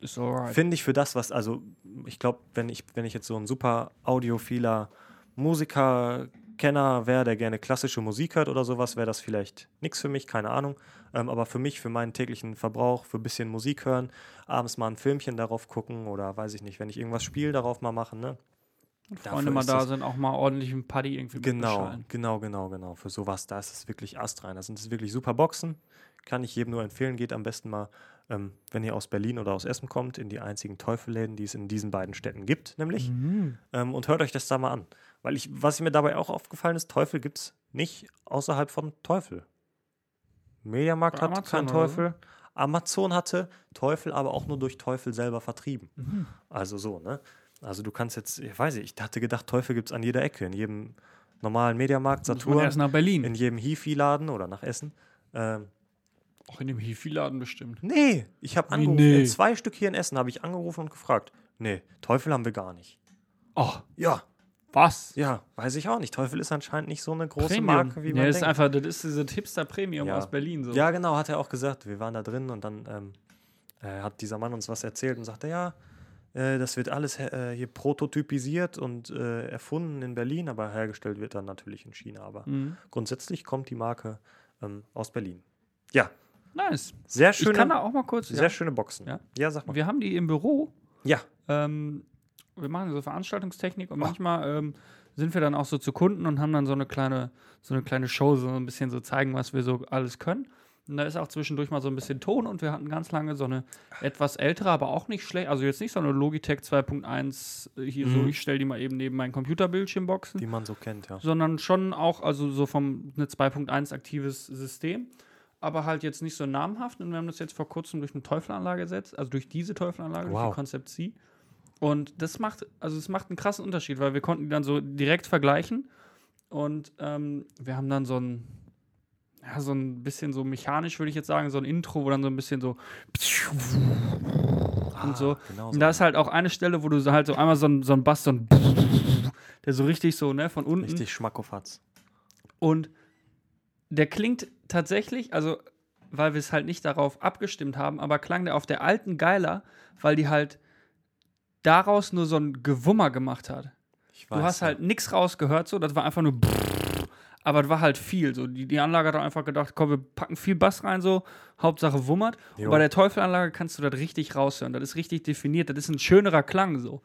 Ist alright. Finde ich für das, was, also ich glaube, wenn ich, wenn ich jetzt so ein super audiophiler Musiker-Kenner wäre, der gerne klassische Musik hört oder sowas, wäre das vielleicht nichts für mich, keine Ahnung. Ähm, aber für mich, für meinen täglichen Verbrauch, für ein bisschen Musik hören, abends mal ein Filmchen darauf gucken oder weiß ich nicht, wenn ich irgendwas spiele, darauf mal machen, ne? Dafür Freunde mal da sind, auch mal ordentlich ein Paddy irgendwie Genau, genau, genau, genau. Für sowas, da ist es wirklich astrein. Das sind es wirklich super Boxen. Kann ich jedem nur empfehlen. Geht am besten mal, ähm, wenn ihr aus Berlin oder aus Essen kommt, in die einzigen Teufelläden, die es in diesen beiden Städten gibt, nämlich. Mhm. Ähm, und hört euch das da mal an. Weil ich, was mir dabei auch aufgefallen ist, Teufel gibt es nicht außerhalb von Teufel. Mediamarkt hat Amazon keinen oder so? Teufel. Amazon hatte Teufel, aber auch nur durch Teufel selber vertrieben. Mhm. Also so, ne? Also du kannst jetzt, ich weiß nicht, ich hatte gedacht, Teufel gibt es an jeder Ecke, in jedem normalen Mediamarkt, Saturn, erst nach Berlin. in jedem Hifi-Laden oder nach Essen. Ähm, auch in dem Hifi-Laden bestimmt. nee, ich habe Wie angerufen, nee? in zwei Stück hier in Essen habe ich angerufen und gefragt. Nee, Teufel haben wir gar nicht. Oh, Ja, was? ja, weiß ich auch nicht. Teufel ist anscheinend nicht so eine große Premium. Marke, wie ja, man das ist denkt. einfach, das ist diese Hipster Premium Ja. aus Berlin. So. Ja, genau, hat er auch gesagt. Wir waren da drin und dann ähm, äh, hat dieser Mann uns was erzählt und sagte, ja, äh, das wird alles äh, hier prototypisiert und äh, erfunden in Berlin, aber hergestellt wird dann natürlich in China. Aber Mhm. grundsätzlich kommt die Marke ähm, aus Berlin. Ja, Nice. sehr Ich kann schöne, da auch mal kurz. sehr ja. schöne Boxen. Ja. ja sag mal. Wir haben die im Büro. Ja, Ähm, wir machen so Veranstaltungstechnik und manchmal ähm, sind wir dann auch so zu Kunden und haben dann so eine kleine, so eine kleine Show, so ein bisschen so zeigen, was wir so alles können. Und da ist auch zwischendurch mal so ein bisschen Ton und wir hatten ganz lange so eine etwas ältere, aber auch nicht schlecht, also jetzt nicht so eine Logitech 2.1 äh, hier so, Mhm. ich stelle die mal eben neben mein Computerbildschirm boxen, die man so kennt, ja. sondern schon auch, also so vom eine 2.1 aktives System, aber halt jetzt nicht so namhaft. Und wir haben das jetzt vor kurzem durch eine Teufelanlage gesetzt, also durch diese Teufelanlage, durch Wow. die Concept C. Und das macht, also es macht einen krassen Unterschied, weil wir konnten die dann so direkt vergleichen. Und ähm, wir haben dann so ein, ja, so ein bisschen so mechanisch, würde ich jetzt sagen, so ein Intro, wo dann so ein bisschen so und so. Genau Und da ist halt auch eine Stelle, wo du so halt so einmal so ein, so ein Bass, so ein der so richtig so, ne, von unten. Richtig Schmackofatz. Und der klingt tatsächlich, also weil wir es halt nicht darauf abgestimmt haben, aber klang der auf der alten geiler, weil die halt daraus nur so ein Gewummer gemacht hat. Ich Du hast ja. halt nichts rausgehört, so, das war einfach nur aber das war halt viel. So. Die, die Anlage hat einfach gedacht, komm, wir packen viel Bass rein, so, Hauptsache wummert. Jo. Und bei der Teufelanlage kannst du das richtig raushören. Das ist richtig definiert. Das ist ein schönerer Klang so.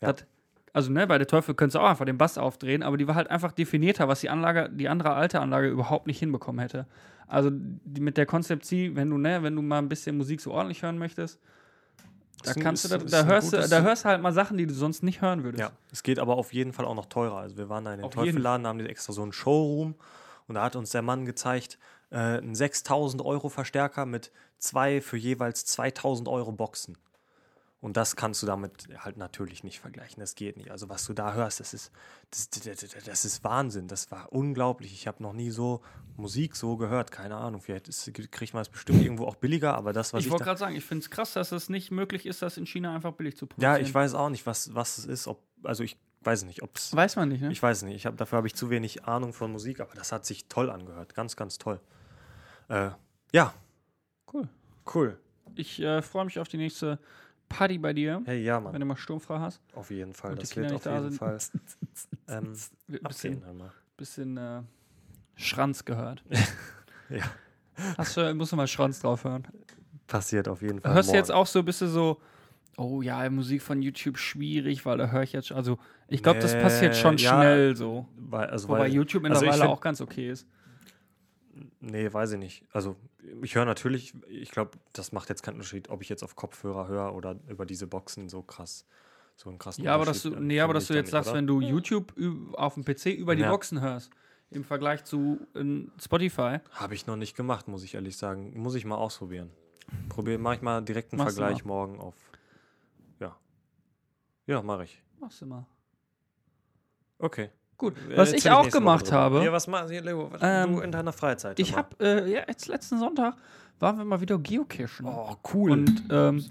Ja. Das, also, ne, bei der Teufel könntest du auch einfach den Bass aufdrehen, aber die war halt einfach definierter, was die Anlage, die andere alte Anlage überhaupt nicht hinbekommen hätte. Also die, mit der Concept C, wenn du, ne, wenn du mal ein bisschen Musik so ordentlich hören möchtest, da Ist ein- kannst du, da, da hörst du, da hörst halt mal Sachen, die du sonst nicht hören würdest. Ja, es geht aber auf jeden Fall auch noch teurer. Also wir waren da in den Teufelladen, haben die extra so einen Showroom Und da hat uns der Mann gezeigt, äh, einen 6000 Euro Verstärker mit zwei für jeweils 2000 Euro Boxen. Und das kannst du damit halt natürlich nicht vergleichen. Das geht nicht. Also was du da hörst, das ist, das, das, das ist Wahnsinn. Das war unglaublich. Ich habe noch nie so Musik so gehört. Keine Ahnung. Vielleicht ist, kriegt man es bestimmt irgendwo auch billiger, aber das, was Ich ich, wollte gerade sagen, ich finde es krass, dass es nicht möglich ist, das in China einfach billig zu produzieren. Ja, ich weiß auch nicht, was, was es ist. Ob, also ich weiß nicht, ob es. Weiß man nicht, ne? Ich weiß nicht. Ich hab, dafür habe ich zu wenig Ahnung von Musik, aber das hat sich toll angehört. Ganz, ganz toll. Äh, ja, cool. cool. Ich äh, freue mich auf die nächste Party bei dir, Hey, ja, wenn Mann. du mal sturmfrei hast. Auf jeden Fall. und Das wird auf da jeden sind. Fall ähm, Bisschen, abgehen. Hör bisschen äh, Schranz gehört. Ja. Hast du, musst du mal Schranz drauf hören. Passiert auf jeden Fall. Hörst du jetzt morgen. auch so, bist du so, oh ja, Musik von YouTube schwierig, weil da höre ich jetzt, also ich glaube, das Nee, passiert schon ja, schnell so. Weil, also, Wobei weil, YouTube also mittlerweile find- auch ganz okay ist. Nee, weiß ich nicht. Also ich höre natürlich, ich glaube, das macht jetzt keinen Unterschied, ob ich jetzt auf Kopfhörer höre oder über diese Boxen so krass, so einen krassen Ja, aber dass du, äh, nee, aber dass du jetzt nicht, sagst, oder? wenn du YouTube auf dem PC über die Ja. Boxen hörst, im Vergleich zu äh, Spotify, Habe ich noch nicht gemacht, muss ich ehrlich sagen. Muss ich mal ausprobieren. Probier, mach ich mal direkt einen Machst du Vergleich morgen auf. Ja. Ja, mache ich. machst du mal. Okay. Gut, Äh, was ich auch Woche gemacht habe, Ja, was machst du, Ähm, du in deiner Freizeit? ich habe, äh, ja, jetzt letzten Sonntag waren wir mal wieder geocachen. Oh, cool. Und ähm,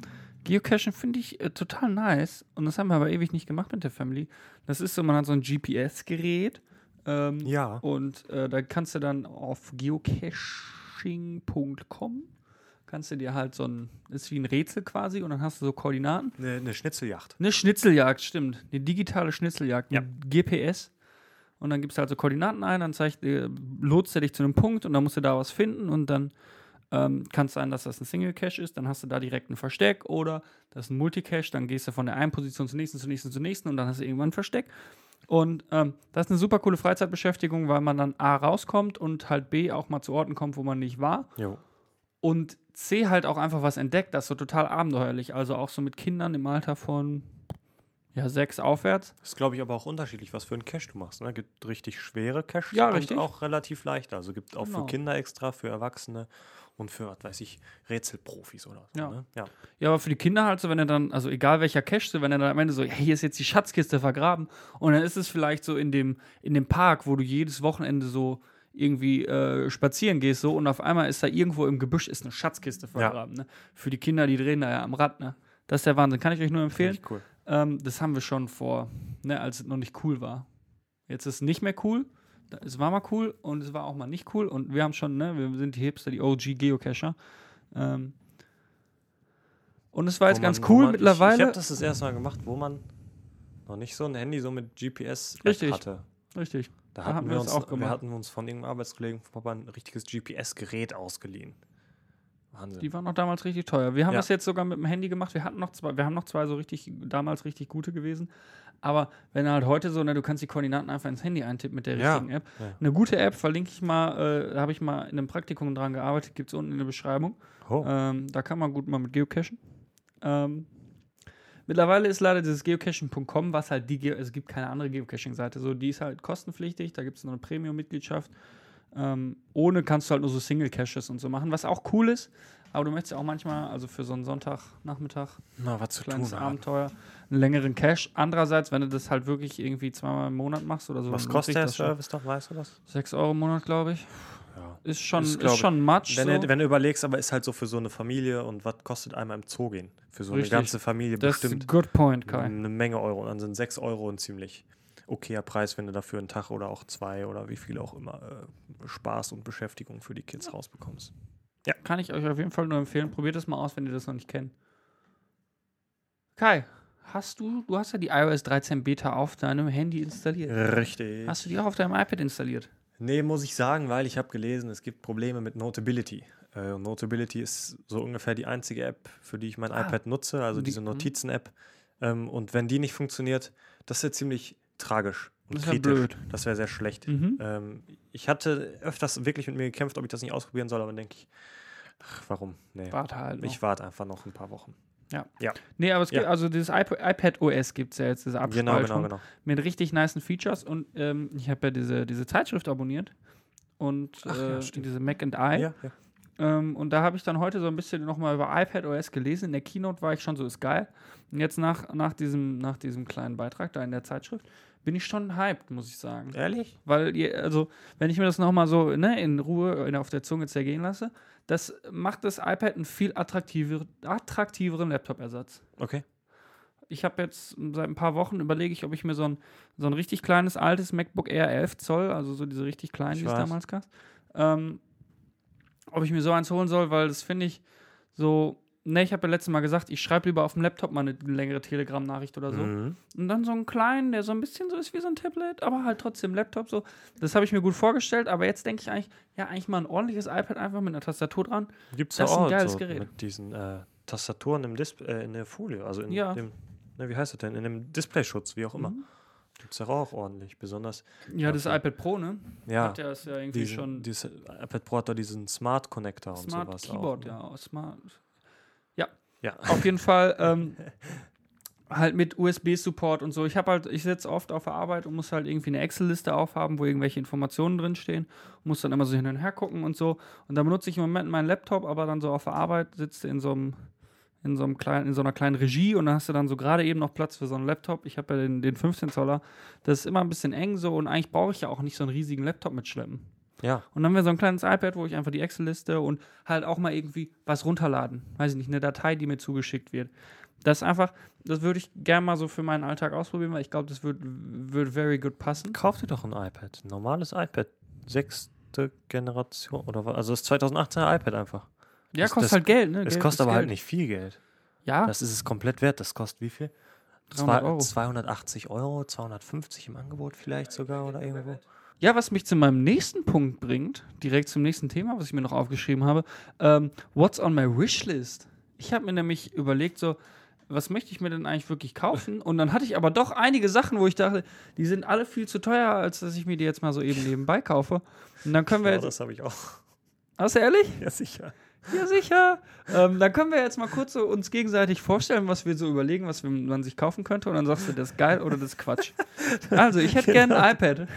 Geocachen finde ich äh, total nice. Und das haben wir aber ewig nicht gemacht mit der Family. Das ist so, man hat so ein GPS-Gerät. Ähm, ja. Und äh, da kannst du dann auf geocaching.com kannst du dir halt so ein, ist wie ein Rätsel quasi und dann hast du so Koordinaten. Eine, eine Schnitzeljagd. Eine Schnitzeljagd, stimmt. Eine digitale Schnitzeljagd Ja. mit GPS. Und dann gibst du halt so Koordinaten ein, dann zeigt, äh, lotst er dich zu einem Punkt und dann musst du da was finden und dann ähm, kann es sein, dass das ein Single Cache ist, dann hast du da direkt ein Versteck oder das ist ein Multicache, dann gehst du von der einen Position zur nächsten, zur nächsten, zur nächsten und dann hast du irgendwann ein Versteck. Und ähm, das ist eine super coole Freizeitbeschäftigung, weil man dann A rauskommt und halt B auch mal zu Orten kommt, wo man nicht war Jo. und C halt auch einfach was entdeckt, das ist so total abenteuerlich. Also auch so mit Kindern im Alter von ja, sechs aufwärts. Das ist, glaube ich, aber auch unterschiedlich, was für einen Cache du machst. Ne? Gibt richtig schwere Caches Ja, und richtig. auch relativ leichte. Also gibt auch Genau. für Kinder extra, für Erwachsene und für, was weiß ich, Rätselprofis oder so. Ja. Ne? ja. Ja, aber für die Kinder halt so, wenn er dann, also egal welcher Cache, so, wenn er dann am Ende so, ja, hier ist jetzt die Schatzkiste vergraben und dann ist es vielleicht so in dem, in dem Park, wo du jedes Wochenende so irgendwie äh, spazieren gehst so und auf einmal ist da irgendwo im Gebüsch ist eine Schatzkiste vergraben. Ne? Für die Kinder, die drehen da ja am Rad. Ne? Das ist der Wahnsinn. Kann ich euch nur empfehlen. Cool. Ähm, das haben wir schon vor, ne, als es noch nicht cool war. Jetzt ist es nicht mehr cool. Es war mal cool und es war auch mal nicht cool. Und wir haben schon, ne, wir sind die Hipster, die OG Geocacher. Ähm, und es war jetzt ganz man- wo cool man, mittlerweile. Ich, ich habe das das erste Mal gemacht, wo man noch nicht so ein Handy so mit GPS Richtig. hatte. Richtig. Da Da hatten wir wir uns, auch wir gemacht. hatten uns von irgendeinem Arbeitskollegen von Papa ein richtiges GPS-Gerät ausgeliehen. Wahnsinn. Die waren noch damals richtig teuer. Wir haben Ja. das jetzt sogar mit dem Handy gemacht. Wir hatten noch zwei, wir haben noch zwei so richtig, damals richtig gute gewesen. Aber wenn halt heute so, ne, du kannst die Koordinaten einfach ins Handy eintippen mit der Ja. richtigen App. Ja. Eine gute App, verlinke ich mal, äh, da habe ich mal in einem Praktikum dran gearbeitet, gibt es unten in der Beschreibung. oh. Ähm, da kann man gut mal mit geocachen. Ähm, mittlerweile ist leider dieses geocaching.com, was halt die, Geo es gibt keine andere Geocaching-Seite, so die ist halt kostenpflichtig, da gibt es noch eine Premium-Mitgliedschaft. Ähm, ohne kannst du halt nur so Single-Caches und so machen, was auch cool ist, aber du möchtest ja auch manchmal, also für so einen Sonntagnachmittag, Na, was zu tun kleines haben. Abenteuer, einen längeren Cache. Andererseits, wenn du das halt wirklich irgendwie zweimal im Monat machst oder so, Was kostet der. Service doch, weißt du das? 6 Euro im Monat, glaube ich. Ja. Ist schon, Ist, ist, schon Matsch. Wenn, so. du, wenn du überlegst, aber ist halt so für so eine Familie und was kostet einmal im Zoo gehen? Für so Richtig. eine ganze Familie das ist bestimmt ein good point, Kai. eine Menge Euro. Und dann sind 6 Euro ein ziemlich okayer Preis, wenn du dafür einen Tag oder auch zwei oder wie viel auch immer äh, Spaß und Beschäftigung für die Kids rausbekommst. Kann ich euch auf jeden Fall nur empfehlen. Probiert es mal aus, wenn ihr das noch nicht kennt. Kai, hast du, du hast ja die iOS 13 Beta auf deinem Handy installiert. Richtig. Hast du die auch auf deinem iPad installiert? Nee, muss ich sagen, weil ich habe gelesen, es gibt Probleme mit Notability. Äh, Notability ist so ungefähr die einzige App, für die ich mein Ah. iPad nutze, also Die- diese mhm. Notizen-App. Ähm, und wenn die nicht funktioniert, das ist ja ziemlich tragisch und Das ja kritisch. blöd. Das wäre sehr schlecht. Mhm. Ähm, ich hatte öfters wirklich mit mir gekämpft, ob ich das nicht ausprobieren soll, aber dann denke ich, ach, warum? Nee. Warte halt. Noch. Ich warte einfach noch ein paar Wochen. nee, aber es gibt, Ja. also dieses iP iPad OS gibt es ja jetzt, diese Genau, Abspaltung genau, genau. mit richtig nicen Features und ähm, ich habe ja diese, diese Zeitschrift abonniert und Ach ja, äh, stimmt. diese Mac and I. Ja, ja. Ähm, und da habe ich dann heute so ein bisschen nochmal über iPad OS gelesen. In der Keynote war ich schon so, ist geil. Und jetzt nach, nach, diesem, nach diesem kleinen Beitrag da in der Zeitschrift bin ich schon hyped, muss ich sagen. Ehrlich? Weil, ihr, also, wenn ich mir das nochmal so ne, in Ruhe auf der Zunge zergehen lasse, das macht das iPad einen viel attraktiver, attraktiveren Laptop-Ersatz. Okay. Ich habe jetzt seit ein paar Wochen überlege ich, ob ich mir so ein, so ein richtig kleines, altes MacBook Air 11 Zoll, also so diese richtig kleinen, die es damals gab, ähm, ob ich mir so eins holen soll, weil das finde ich so, ne, ich habe ja letztes Mal gesagt, ich schreibe lieber auf dem Laptop mal eine längere Telegram-Nachricht oder so. Mhm. Und dann so einen kleinen, der so ein bisschen so ist wie so ein Tablet, aber halt trotzdem Laptop so. Das habe ich mir gut vorgestellt, aber jetzt denke ich eigentlich, ja, eigentlich mal ein ordentliches iPad einfach mit einer Tastatur dran. Gibt es Das ja ist ein auch geiles so Gerät. mit diesen äh, Tastaturen im Disp äh, in der Folie, also in Ja. dem, ne, wie heißt das denn, in dem Displayschutz, wie auch immer. Mhm. Gibt es ja auch ordentlich, besonders, Ja, das iPad Pro, ne? ja, Hat ja, ist ja irgendwie diesen, schon dieses iPad Pro hat da diesen Smart Connector und Smart sowas Keyboard, auch. ne? ja. Smart. Ja, Auf jeden Fall ähm, halt mit USB-Support und so. Ich habe halt, ich sitze oft auf der Arbeit und muss halt irgendwie eine Excel-Liste aufhaben, wo irgendwelche Informationen drinstehen. Muss dann immer so hin und her gucken und so. Und da benutze ich im Moment meinen Laptop, aber dann so auf der Arbeit sitzt du in so einem in so, einem kleinen, in so einer kleinen Regie und dann hast du dann so gerade eben noch Platz für so einen Laptop. Ich habe ja den, den 15 Zoller. Das ist immer ein bisschen eng so und eigentlich brauche ich ja auch nicht so einen riesigen Laptop mitschleppen. Ja, Und dann haben wir so ein kleines iPad, wo ich einfach die Excel-Liste und halt auch mal irgendwie was runterladen. Weiß ich nicht, eine Datei, die mir zugeschickt wird. Das einfach, das würde ich gerne mal so für meinen Alltag ausprobieren, weil ich glaube, das wird, wird very good passen. kauf dir doch ein iPad, ein normales iPad, sechste Generation oder was, also das 2018er iPad einfach. Ja, Das- kostet das- halt Geld, ne? Es Geld kostet aber halt Geld. nicht viel Geld. Ja, Das ist es komplett wert. Das kostet wie viel? 300 Zwei- Euro. 280 Euro, 250 im Angebot vielleicht sogar oder irgendwo. Ja, was mich zu meinem nächsten Punkt bringt, direkt zum nächsten Thema, was ich mir noch aufgeschrieben habe. Ähm, what's on my wishlist? Ich habe mir nämlich überlegt, so, was möchte ich mir denn eigentlich wirklich kaufen? Und dann hatte ich aber doch einige Sachen, wo ich dachte, die sind alle viel zu teuer, als dass ich mir die jetzt mal so eben nebenbei kaufe. Und dann können wir Ja, jetzt. das habe ich auch. Hast du ehrlich? Ja, sicher. Ja, sicher. ähm, dann können wir jetzt mal kurz so uns gegenseitig vorstellen, was wir so überlegen, was man sich kaufen könnte. Und dann sagst du, das ist geil oder das ist Quatsch. Also, ich hätte gerne ein iPad.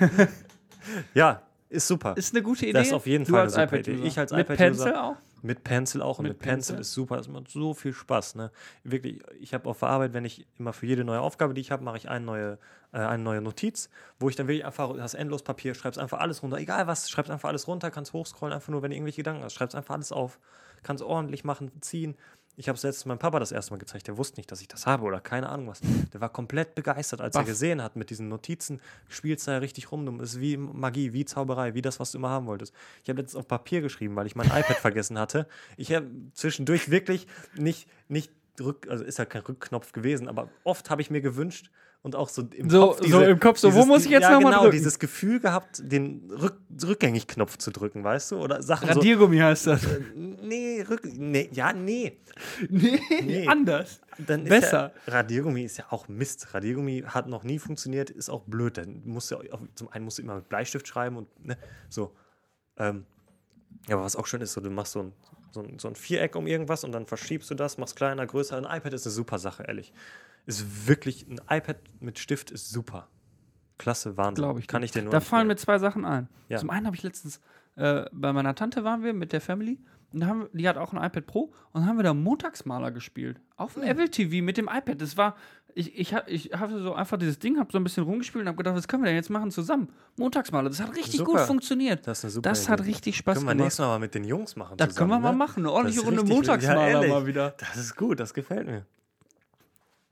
Ja, ist super. Ist eine gute Idee. Das ist auf jeden Du Fall als eine super. Idee. Ich als Mit iPad-User- Pencil auch? Mit Pencil auch und Mit mit, Pencil Pencil? ist super. Es macht so viel Spaß. Ne? Wirklich, ich habe auf der Arbeit, wenn ich immer für jede neue Aufgabe, die ich habe, mache ich eine neue, äh, eine neue Notiz, wo ich dann wirklich einfach, das endlos Papier, schreibst einfach alles runter. Egal was, schreibst einfach alles runter, kannst hochscrollen, einfach nur, wenn du irgendwelche Gedanken hast, schreibst einfach alles auf. Kannst ordentlich machen, ziehen. Ich habe es letztes meinem Papa das erste Mal gezeigt. Der wusste nicht, dass ich das habe oder keine Ahnung was. Der war komplett begeistert, als er Baff. gesehen hat mit diesen Notizen. Spielst da richtig rum. Es ist wie Magie, wie Zauberei, wie das, was du immer haben wolltest. Ich habe letztens auf Papier geschrieben, weil ich mein iPad vergessen hatte. Ich habe zwischendurch wirklich nicht, nicht rück, also ist ja kein Rückknopf gewesen, aber oft habe ich mir gewünscht und auch so im So- Kopf. so im Kopf, so, wo muss ich jetzt ja, noch mal genau, drücken? dieses Gefühl gehabt, den Rück, Rückgängig-Knopf zu drücken, weißt du? Oder Sachen so. Radiergummi heißt das. Nee, Rück, nee, ja, nee. nee, Nee. anders. Dann ist Besser. Ja, Radiergummi ist ja auch Mist. Radiergummi hat noch nie funktioniert, ist auch blöd. Dann musst du auch, zum einen musst du immer mit Bleistift schreiben und ne, so. Ähm, ja, aber was auch schön ist, so, du machst so ein, so, ein, so ein Viereck um irgendwas und dann verschiebst du das, machst kleiner, größer. Ein iPad ist eine super Sache, ehrlich. Ist wirklich, ein iPad mit Stift ist super. Klasse, Wahnsinn. Glaube ich. Kann ich dir nur Da fallen mir zwei Sachen ein. Ja. Zum einen habe ich letztens, äh, bei meiner Tante waren wir mit der Family und haben, die hat auch ein iPad Pro und dann haben wir da Montagsmaler gespielt. Auf dem Hm. Apple TV mit dem iPad. Das war, ich, ich, ich hatte so einfach dieses Ding, habe so ein bisschen rumgespielt und habe gedacht, was können wir denn jetzt machen zusammen? Montagsmaler. Das hat richtig gut Super. funktioniert. Das ist eine super Das hat richtig Spaß Können wir gemacht. nächstes Mal mal mit den Jungs machen. Da können wir zusammen, mal ne? machen. Eine ordentliche Das Runde Montagsmaler ja, mal wieder. Das ist gut, das gefällt mir.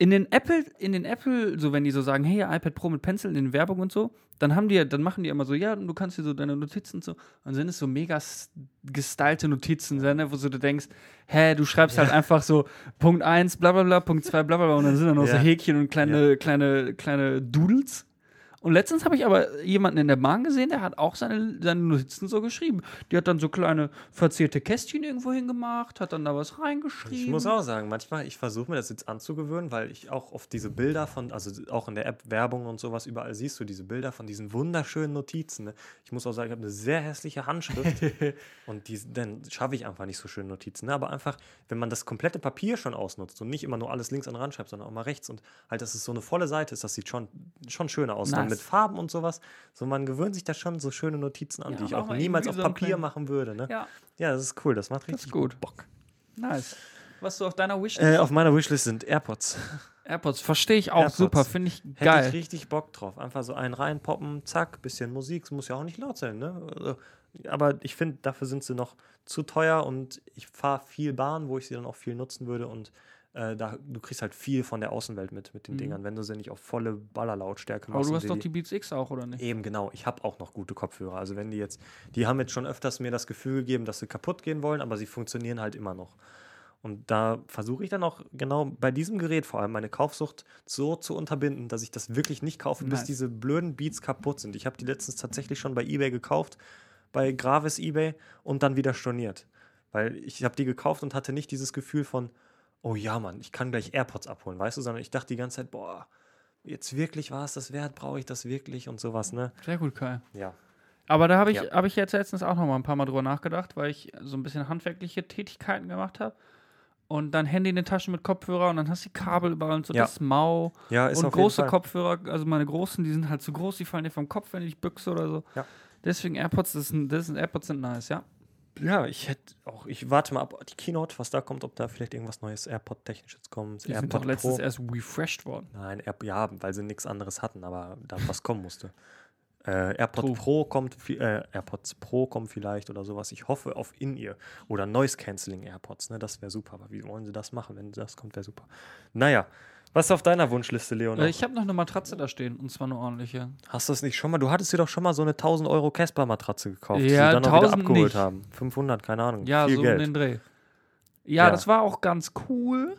In den Apple, in den Apple, so wenn die so sagen, hey, iPad Pro mit Pencil in den Werbung und so, dann haben die, dann machen die immer so, ja, du kannst dir so deine Notizen und so, und dann sind es so mega gestylte Notizen, ne, wo so du denkst, hä, du schreibst halt einfach so Punkt 1, bla bla bla, Punkt 2, bla bla bla, und dann sind da noch so Ja. Häkchen und kleine, kleine, kleine Doodles. Und letztens habe ich aber jemanden in der Bahn gesehen, der hat auch seine, seine Notizen so geschrieben. Die hat dann so kleine verzierte Kästchen irgendwo hingemacht, hat dann da was reingeschrieben. Ich muss auch sagen, manchmal, ich versuche mir das jetzt anzugewöhnen, weil ich auch oft diese Bilder von, also auch in der App Werbung und sowas, überall siehst du diese Bilder von diesen wunderschönen Notizen. Ne? Ich muss auch sagen, ich habe eine sehr hässliche Handschrift und die, dann schaffe ich einfach nicht so schöne Notizen. Ne? Aber einfach, wenn man das komplette Papier schon ausnutzt und nicht immer nur alles links an den Rand schreibt, sondern auch mal rechts und halt, dass es so eine volle Seite ist, das sieht schon, schon schöner aus. Nice. Mit Farben und sowas. So, man gewöhnt sich da schon so schöne Notizen an, Ja, die ich auch mal niemals auf so Papier kleinen- machen würde. Ne? Ja, Ja, das ist cool, das macht richtig ist gut. Bock. nice. Was du auf deiner Wishlist? Äh, auf meiner Wishlist sind AirPods. AirPods, verstehe ich auch AirPods. super, finde ich Hätte geil. ich richtig Bock drauf. Einfach so einen reinpoppen, zack, bisschen Musik. Es muss ja auch nicht laut sein, ne? Also, Aber ich finde, dafür sind sie noch zu teuer und ich fahre viel Bahn, wo ich sie dann auch viel nutzen würde und äh, da, du kriegst halt viel von der Außenwelt mit, mit den Mhm. Dingern, wenn du sie nicht auf volle Ballerlautstärke Aber machst. du und hast doch die Beats X auch, oder nicht? Eben, genau. Ich habe auch noch gute Kopfhörer. Also wenn die jetzt, die haben jetzt schon öfters mir das Gefühl gegeben, dass sie kaputt gehen wollen, aber sie funktionieren halt immer noch. Und da versuche ich dann auch genau bei diesem Gerät vor allem meine Kaufsucht so zu unterbinden, dass ich das wirklich nicht kaufe, bis diese blöden Beats kaputt sind. Ich habe die letztens tatsächlich schon bei eBay gekauft, bei Gravis eBay und dann wieder storniert. Weil ich habe die gekauft und hatte nicht dieses Gefühl von, oh ja, Mann, ich kann gleich AirPods abholen, weißt du, sondern ich dachte die ganze Zeit, boah, jetzt wirklich war es das wert, brauche ich das wirklich und sowas, ne? Sehr gut, Kai. Ja. Aber da habe ich, Ja. hab ich jetzt letztens auch noch mal ein paar Mal drüber nachgedacht, weil ich so ein bisschen handwerkliche Tätigkeiten gemacht habe. Und dann Handy in den Taschen mit Kopfhörer und dann hast du die Kabel überall und so Ja. das Mau. Ja, ist und auf jeden große Fall. Kopfhörer, also meine großen, die sind halt zu groß, die fallen dir vom Kopf, wenn ich büchse oder so. Ja. Deswegen AirPods, das sind, das sind AirPods sind nice, ja. Ja, ich hätte auch, ich warte mal ab, die Keynote, was da kommt, ob da vielleicht irgendwas Neues AirPod-Technisches kommt. Die sind doch letztens erst refreshed worden. Nein, Air, ja, weil sie nichts anderes hatten, aber da was kommen musste. Äh, AirPod True. Pro kommt, äh, AirPods Pro kommen vielleicht oder sowas. Ich hoffe auf In-Ear oder Noise Cancelling AirPods, ne? Das wäre super. Aber wie wollen sie das machen, wenn das kommt, wäre super. Naja, was ist auf deiner Wunschliste, Leon? Äh, ich habe noch eine Matratze da stehen und zwar eine ordentliche. Hast du es nicht schon mal? Du hattest dir doch schon mal so eine 1000 Euro Casper-Matratze gekauft, die Ja, sie dann auch wieder 1000 abgeholt nicht. haben. 500, keine Ahnung. Ja, viel so Geld. um den Dreh. Ja, Ja. das war auch ganz cool.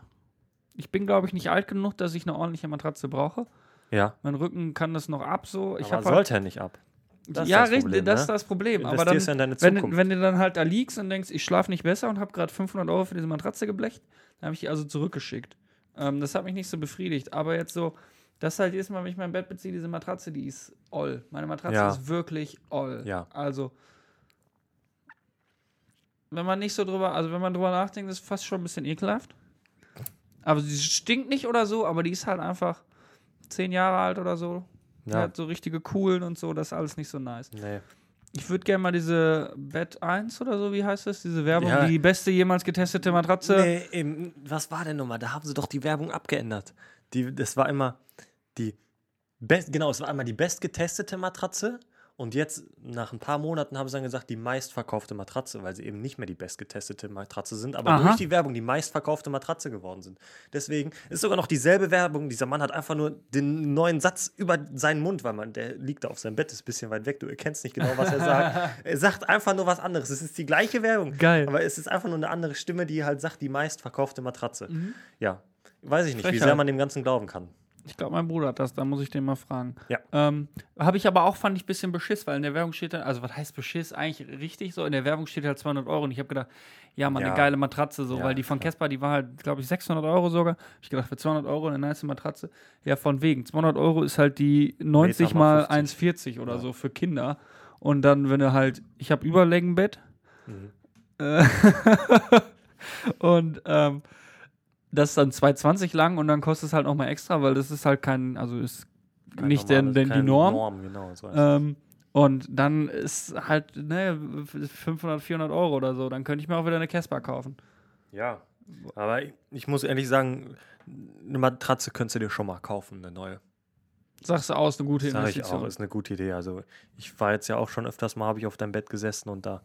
Ich bin, glaube ich, nicht alt genug, dass ich eine ordentliche Matratze brauche. ja, Mein Rücken kann das noch ab so. Ich aber halt, sollte er nicht ab. Das ist ja, das richtig, Problem, das ne? ist das Problem. Aber Investierst dann, ja deine wenn, wenn du dann halt da liegst und denkst, ich schlafe nicht besser und habe gerade 500 Euro für diese Matratze geblecht, dann habe ich die also zurückgeschickt. Ähm, das hat mich nicht so befriedigt. Aber jetzt so, das ist halt jedes Mal, wenn ich mein Bett beziehe, diese Matratze, die ist all. Meine Matratze Ja. ist wirklich all. Ja. Also, wenn man nicht so drüber, also wenn man drüber nachdenkt, ist es fast schon ein bisschen ekelhaft. Aber sie stinkt nicht oder so, aber die ist halt einfach zehn Jahre alt oder so. Die Ja. hat so richtige coolen und so, das ist alles nicht so nice. Nee. Ich würde gerne mal diese Bett 1 oder so, wie heißt das? Diese Werbung, Ja. die beste jemals getestete Matratze. Nee, eben, was war denn nochmal? Da haben sie doch die Werbung abgeändert. Die, das war immer die best, genau, es war einmal die bestgetestete Matratze und jetzt nach ein paar Monaten haben sie dann gesagt, die meistverkaufte Matratze, weil sie eben nicht mehr die bestgetestete Matratze sind, aber Aha. durch die Werbung die meistverkaufte Matratze geworden sind. Deswegen ist sogar noch dieselbe Werbung. Dieser Mann hat einfach nur den neuen Satz über seinen Mund, weil man, der liegt da auf seinem Bett, ist ein bisschen weit weg, du erkennst nicht genau, was er sagt. er sagt einfach nur was anderes. Es ist die gleiche Werbung. Geil. Aber es ist einfach nur eine andere Stimme, die halt sagt, die meistverkaufte Matratze. Ja. Weiß ich nicht, wie Frechheit. sehr man dem Ganzen glauben kann. Ich glaube, mein Bruder hat das, da muss ich den mal fragen. Ja. Ähm, Habe ich aber auch, fand ich, ein bisschen Beschiss, weil in der Werbung steht dann, also was heißt Beschiss? Eigentlich richtig so, in der Werbung steht halt 200 Euro und ich habe gedacht, ja, mal Ja. eine geile Matratze, so, Ja, weil die von. Casper, die war halt, glaube ich, 600 Euro sogar. Ich gedacht, für 200 Euro eine nice Matratze. Ja, von wegen. 200 Euro ist halt die 90 Meter mal mal 1,40 oder Ja. so für Kinder. Und dann, wenn du halt, ich habe Überlängenbett. Mhm. Äh, und ähm, das ist dann 2,20 lang und dann kostet es halt noch mal extra, weil das ist halt kein, also ist Kein nicht normales- denn die keine Norm. Norm genau, so Ähm, und dann ist halt, ne, 500, 400 Euro oder so. Dann könnte ich mir auch wieder eine Casper kaufen. Ja. Aber ich, ich muss ehrlich sagen, eine Matratze könntest du dir schon mal kaufen, eine neue. Sagst du aus, eine gute Sag ich auch, Investition. ist eine gute Idee. Also ich war jetzt ja auch schon öfters mal, habe ich auf deinem Bett gesessen und da,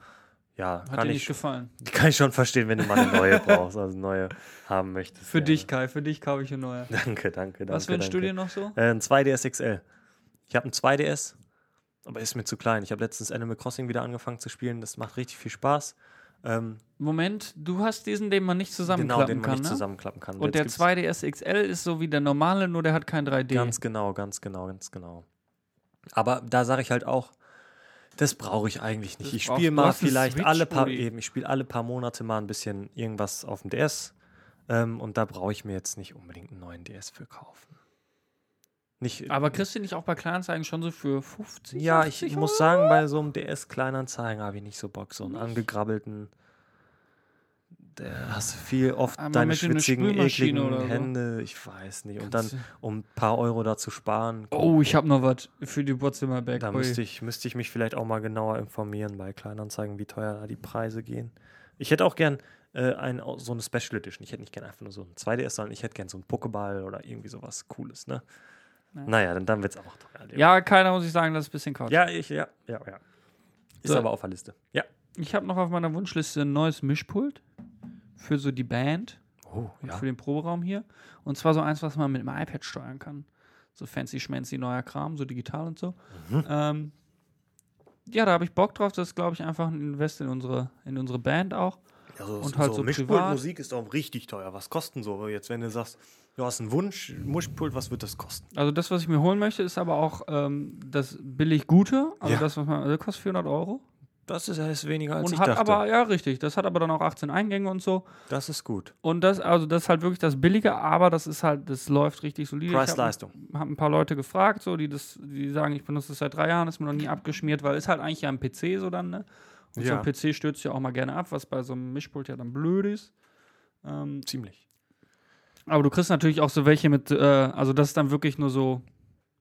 ja, Hat kann dir ich, nicht gefallen. kann ich schon verstehen, wenn du mal eine neue brauchst, also eine neue haben möchtest. Für ja. dich, Kai, für dich kaufe ich eine neue. Danke, danke, danke. Was wünschst du dir noch so? Äh, ein 2DS XL. Ich habe ein 2DS, aber ist mir zu klein. Ich habe letztens Animal Crossing wieder angefangen zu spielen. Das macht richtig viel Spaß. Ähm, Moment, du hast diesen, den man nicht genau, zusammenklappen den man kann, nicht ne? zusammenklappen kann. Und Jetzt der gibt's- 2DS XL ist so wie der normale, nur der hat kein 3D. Ganz genau, ganz genau, ganz genau. Aber da sage ich halt auch, das brauche ich eigentlich nicht. Das ich spiele mal vielleicht alle paar eben, ich spiele alle paar Monate mal ein bisschen irgendwas auf dem DS. Ähm, und da brauche ich mir jetzt nicht unbedingt einen neuen DS für kaufen. Nicht, Aber kriegst du nicht auch bei Kleinanzeigen schon so für 50? Ja, ich 50 muss Euro? sagen, bei so einem DS-Kleinanzeigen habe ich nicht so Bock. So einen angegrabbelten hast du viel oft Einmal deine schwitzigen, ekligen oder so. Hände. Ich weiß nicht. Und dann, um ein paar Euro da zu sparen, Oh, ich habe noch was für die Wohnzimmerberg. da Ui. müsste ich, müsste ich mich vielleicht auch mal genauer informieren bei Kleinanzeigen, wie teuer da die Preise gehen. Ich hätte auch gern äh, ein, so eine Special Edition. Ich hätte nicht gern einfach nur so ein 2DS, sondern ich hätte gern so einen Pokéball oder irgendwie sowas Cooles, ne? Ja. Naja, dann, dann wird es auch teuer. Ja, keiner muss ich sagen, das ist ein bisschen Quatsch. ja, ich, ja, ja, ja. Ist So. aber auf der Liste. Ja. Ich habe noch auf meiner Wunschliste ein neues Mischpult für so die Band Oh, und ja. für den Proberaum hier. Und zwar so eins, was man mit dem iPad steuern kann. So fancy schmancy neuer Kram, so digital und so. Mhm. Ähm, ja, da habe ich Bock drauf. Das ist, glaube ich, einfach ein Invest in unsere, in unsere Band auch. Ja, so, Und halt so privat. Mischpultmusik ist auch richtig teuer. Was kosten so? Jetzt, wenn du sagst, du hast einen Wunsch, Mischpult, was wird das kosten? Also das, was ich mir holen möchte, ist aber auch ähm, das billig Gute. Also Ja. das, was man, das kostet 400 Euro. Das ist heißt weniger als und ich hat dachte. aber, ja, richtig, das hat aber dann auch 18 Eingänge und so. das ist gut. Und das, also das ist halt wirklich das Billige, aber das ist halt, das läuft richtig solide. Preis-Leistung. Ich habe hab ein paar Leute gefragt, so, die das, die sagen, ich benutze das seit drei Jahren, ist mir noch nie abgeschmiert, weil ist halt eigentlich ja ein PC so dann, ne? Und Ja. so ein PC stürzt ja auch mal gerne ab, was bei so einem Mischpult ja dann blöd ist. Ähm, Ziemlich. aber du kriegst natürlich auch so welche mit, äh, also das ist dann wirklich nur so,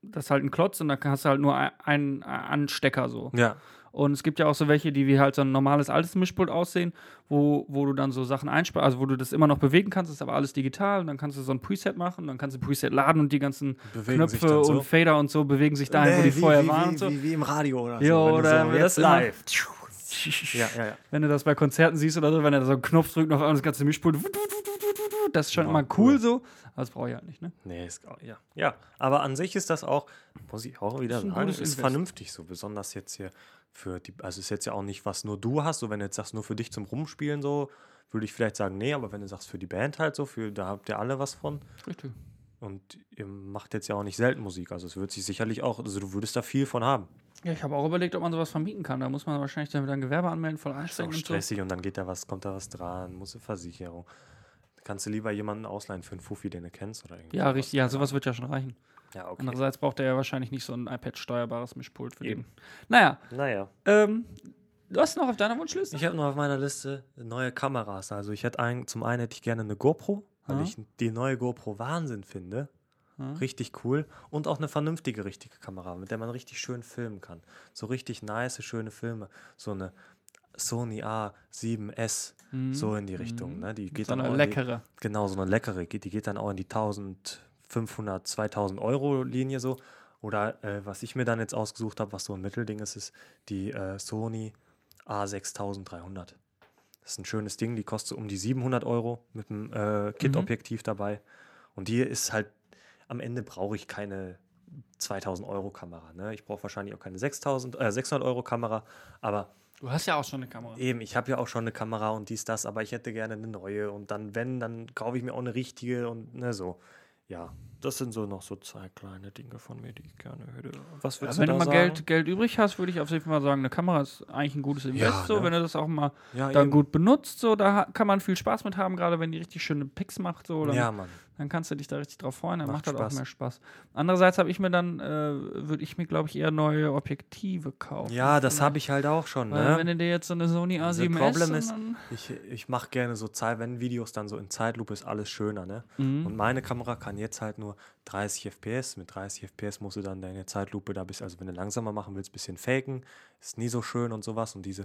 das ist halt ein Klotz und da hast du halt nur ein- einen Anstecker so. Ja. Und es gibt ja auch so welche, die wie halt so ein normales altes Mischpult aussehen, wo, wo du dann so Sachen einsparst, also wo du das immer noch bewegen kannst, ist aber alles digital und dann kannst du so ein Preset machen, dann kannst du Preset laden und die ganzen Bewegen Knöpfe so. und Fader und so bewegen sich dahin, wo die wie, vorher wie, waren wie, und so. Wie, wie im Radio oder so. du oder so, das live. Ja, ja, ja. Wenn du das bei Konzerten siehst oder so, wenn er da so einen Knopf drückt und auf einmal das ganze Mischpult, das ist schon Ja, immer cool. cool so, aber das brauche ich halt nicht, ne? Nee, ist, ja. ja, aber an sich ist das auch, muss ich auch wieder sagen, ist Invest. vernünftig so, besonders jetzt hier für die, also ist jetzt ja auch nicht, was nur du hast, so wenn du jetzt sagst, nur für dich zum Rumspielen so, würde ich vielleicht sagen, nee, aber wenn du sagst, für die Band halt so, für, da habt ihr alle was von Richtig. und ihr macht jetzt ja auch nicht selten Musik, also es wird sich sicherlich auch, also du würdest da viel von haben. Ja, ich habe auch überlegt, ob man sowas vermieten kann. Da muss man wahrscheinlich dann wieder ein Gewerbe anmelden, voll Ist auch anstrengend und so. stressig und dann geht da was, kommt da was dran, muss eine Versicherung. Kannst du lieber jemanden ausleihen für einen Fuffi, den du kennst oder irgendwie Ja, sowas. richtig. Ja, sowas wird ja schon reichen. Ja, okay. Andererseits braucht er ja wahrscheinlich nicht so ein iPad-steuerbares Mischpult für Eben. den. Naja, Naja. ähm, du hast noch auf deiner Wunschliste? Ich habe noch auf meiner Liste neue Kameras. Also ich hätte ein, zum einen hätte ich gerne eine GoPro, weil Ja. ich die neue GoPro Wahnsinn finde. Ja. Richtig cool. Und auch eine vernünftige, richtige Kamera, mit der man richtig schön filmen kann. So richtig nice, schöne Filme. So eine Sony A7S, so in die Richtung. Ne? Die geht Mhm. So dann eine auch in die- leckere. Genau, so eine leckere. Die geht dann auch in die 1500, 2000 Euro Linie so. Oder äh, was ich mir dann jetzt ausgesucht habe, was so ein Mittelding ist, ist die äh, Sony A6300. Das ist ein schönes Ding, die kostet so um die 700 Euro mit einem äh, Kit-Objektiv dabei. Und die ist halt, am Ende brauche ich keine 2000 Euro Kamera. Ne? Ich brauche wahrscheinlich auch keine 6000, äh, 600 Euro Kamera, aber Du hast ja auch schon eine Kamera. Eben, ich habe ja auch schon eine Kamera und dies, das, aber ich hätte gerne eine neue. Und dann, wenn, dann kaufe ich mir auch eine richtige und ne, so. Ja, das sind so noch so zwei kleine Dinge von mir, die ich gerne hätte. Was Ja, würdest wenn du du mal sagen? Geld, Geld übrig hast, würde ich auf jeden Fall sagen, eine Kamera ist eigentlich ein gutes Invest. Ja, so, ne? wenn du das auch mal ja, dann eben. gut benutzt, so, da kann man viel Spaß mit haben, gerade wenn die richtig schöne Picks macht, so, dann, Ja, Mann. Dann kannst du dich da richtig drauf freuen, dann Macht macht das auch mehr Spaß. Andererseits habe ich mir dann, äh, würde ich mir, glaube ich, eher neue Objektive kaufen. Ja, das habe ich halt auch schon. Weil wenn Ne? du dir jetzt so eine Sony The A7S problem und is- dann, Ich, ich mache gerne so Zeit, wenn Videos dann so in Zeitlupe ist alles schöner. Ne? Mhm. Und meine Kamera kann jetzt halt nur 30 FPS. Mit 30 FPS musst du dann deine Zeitlupe da bis, also wenn du langsamer machen willst, ein bisschen faken. Ist nie so schön und sowas. Und diese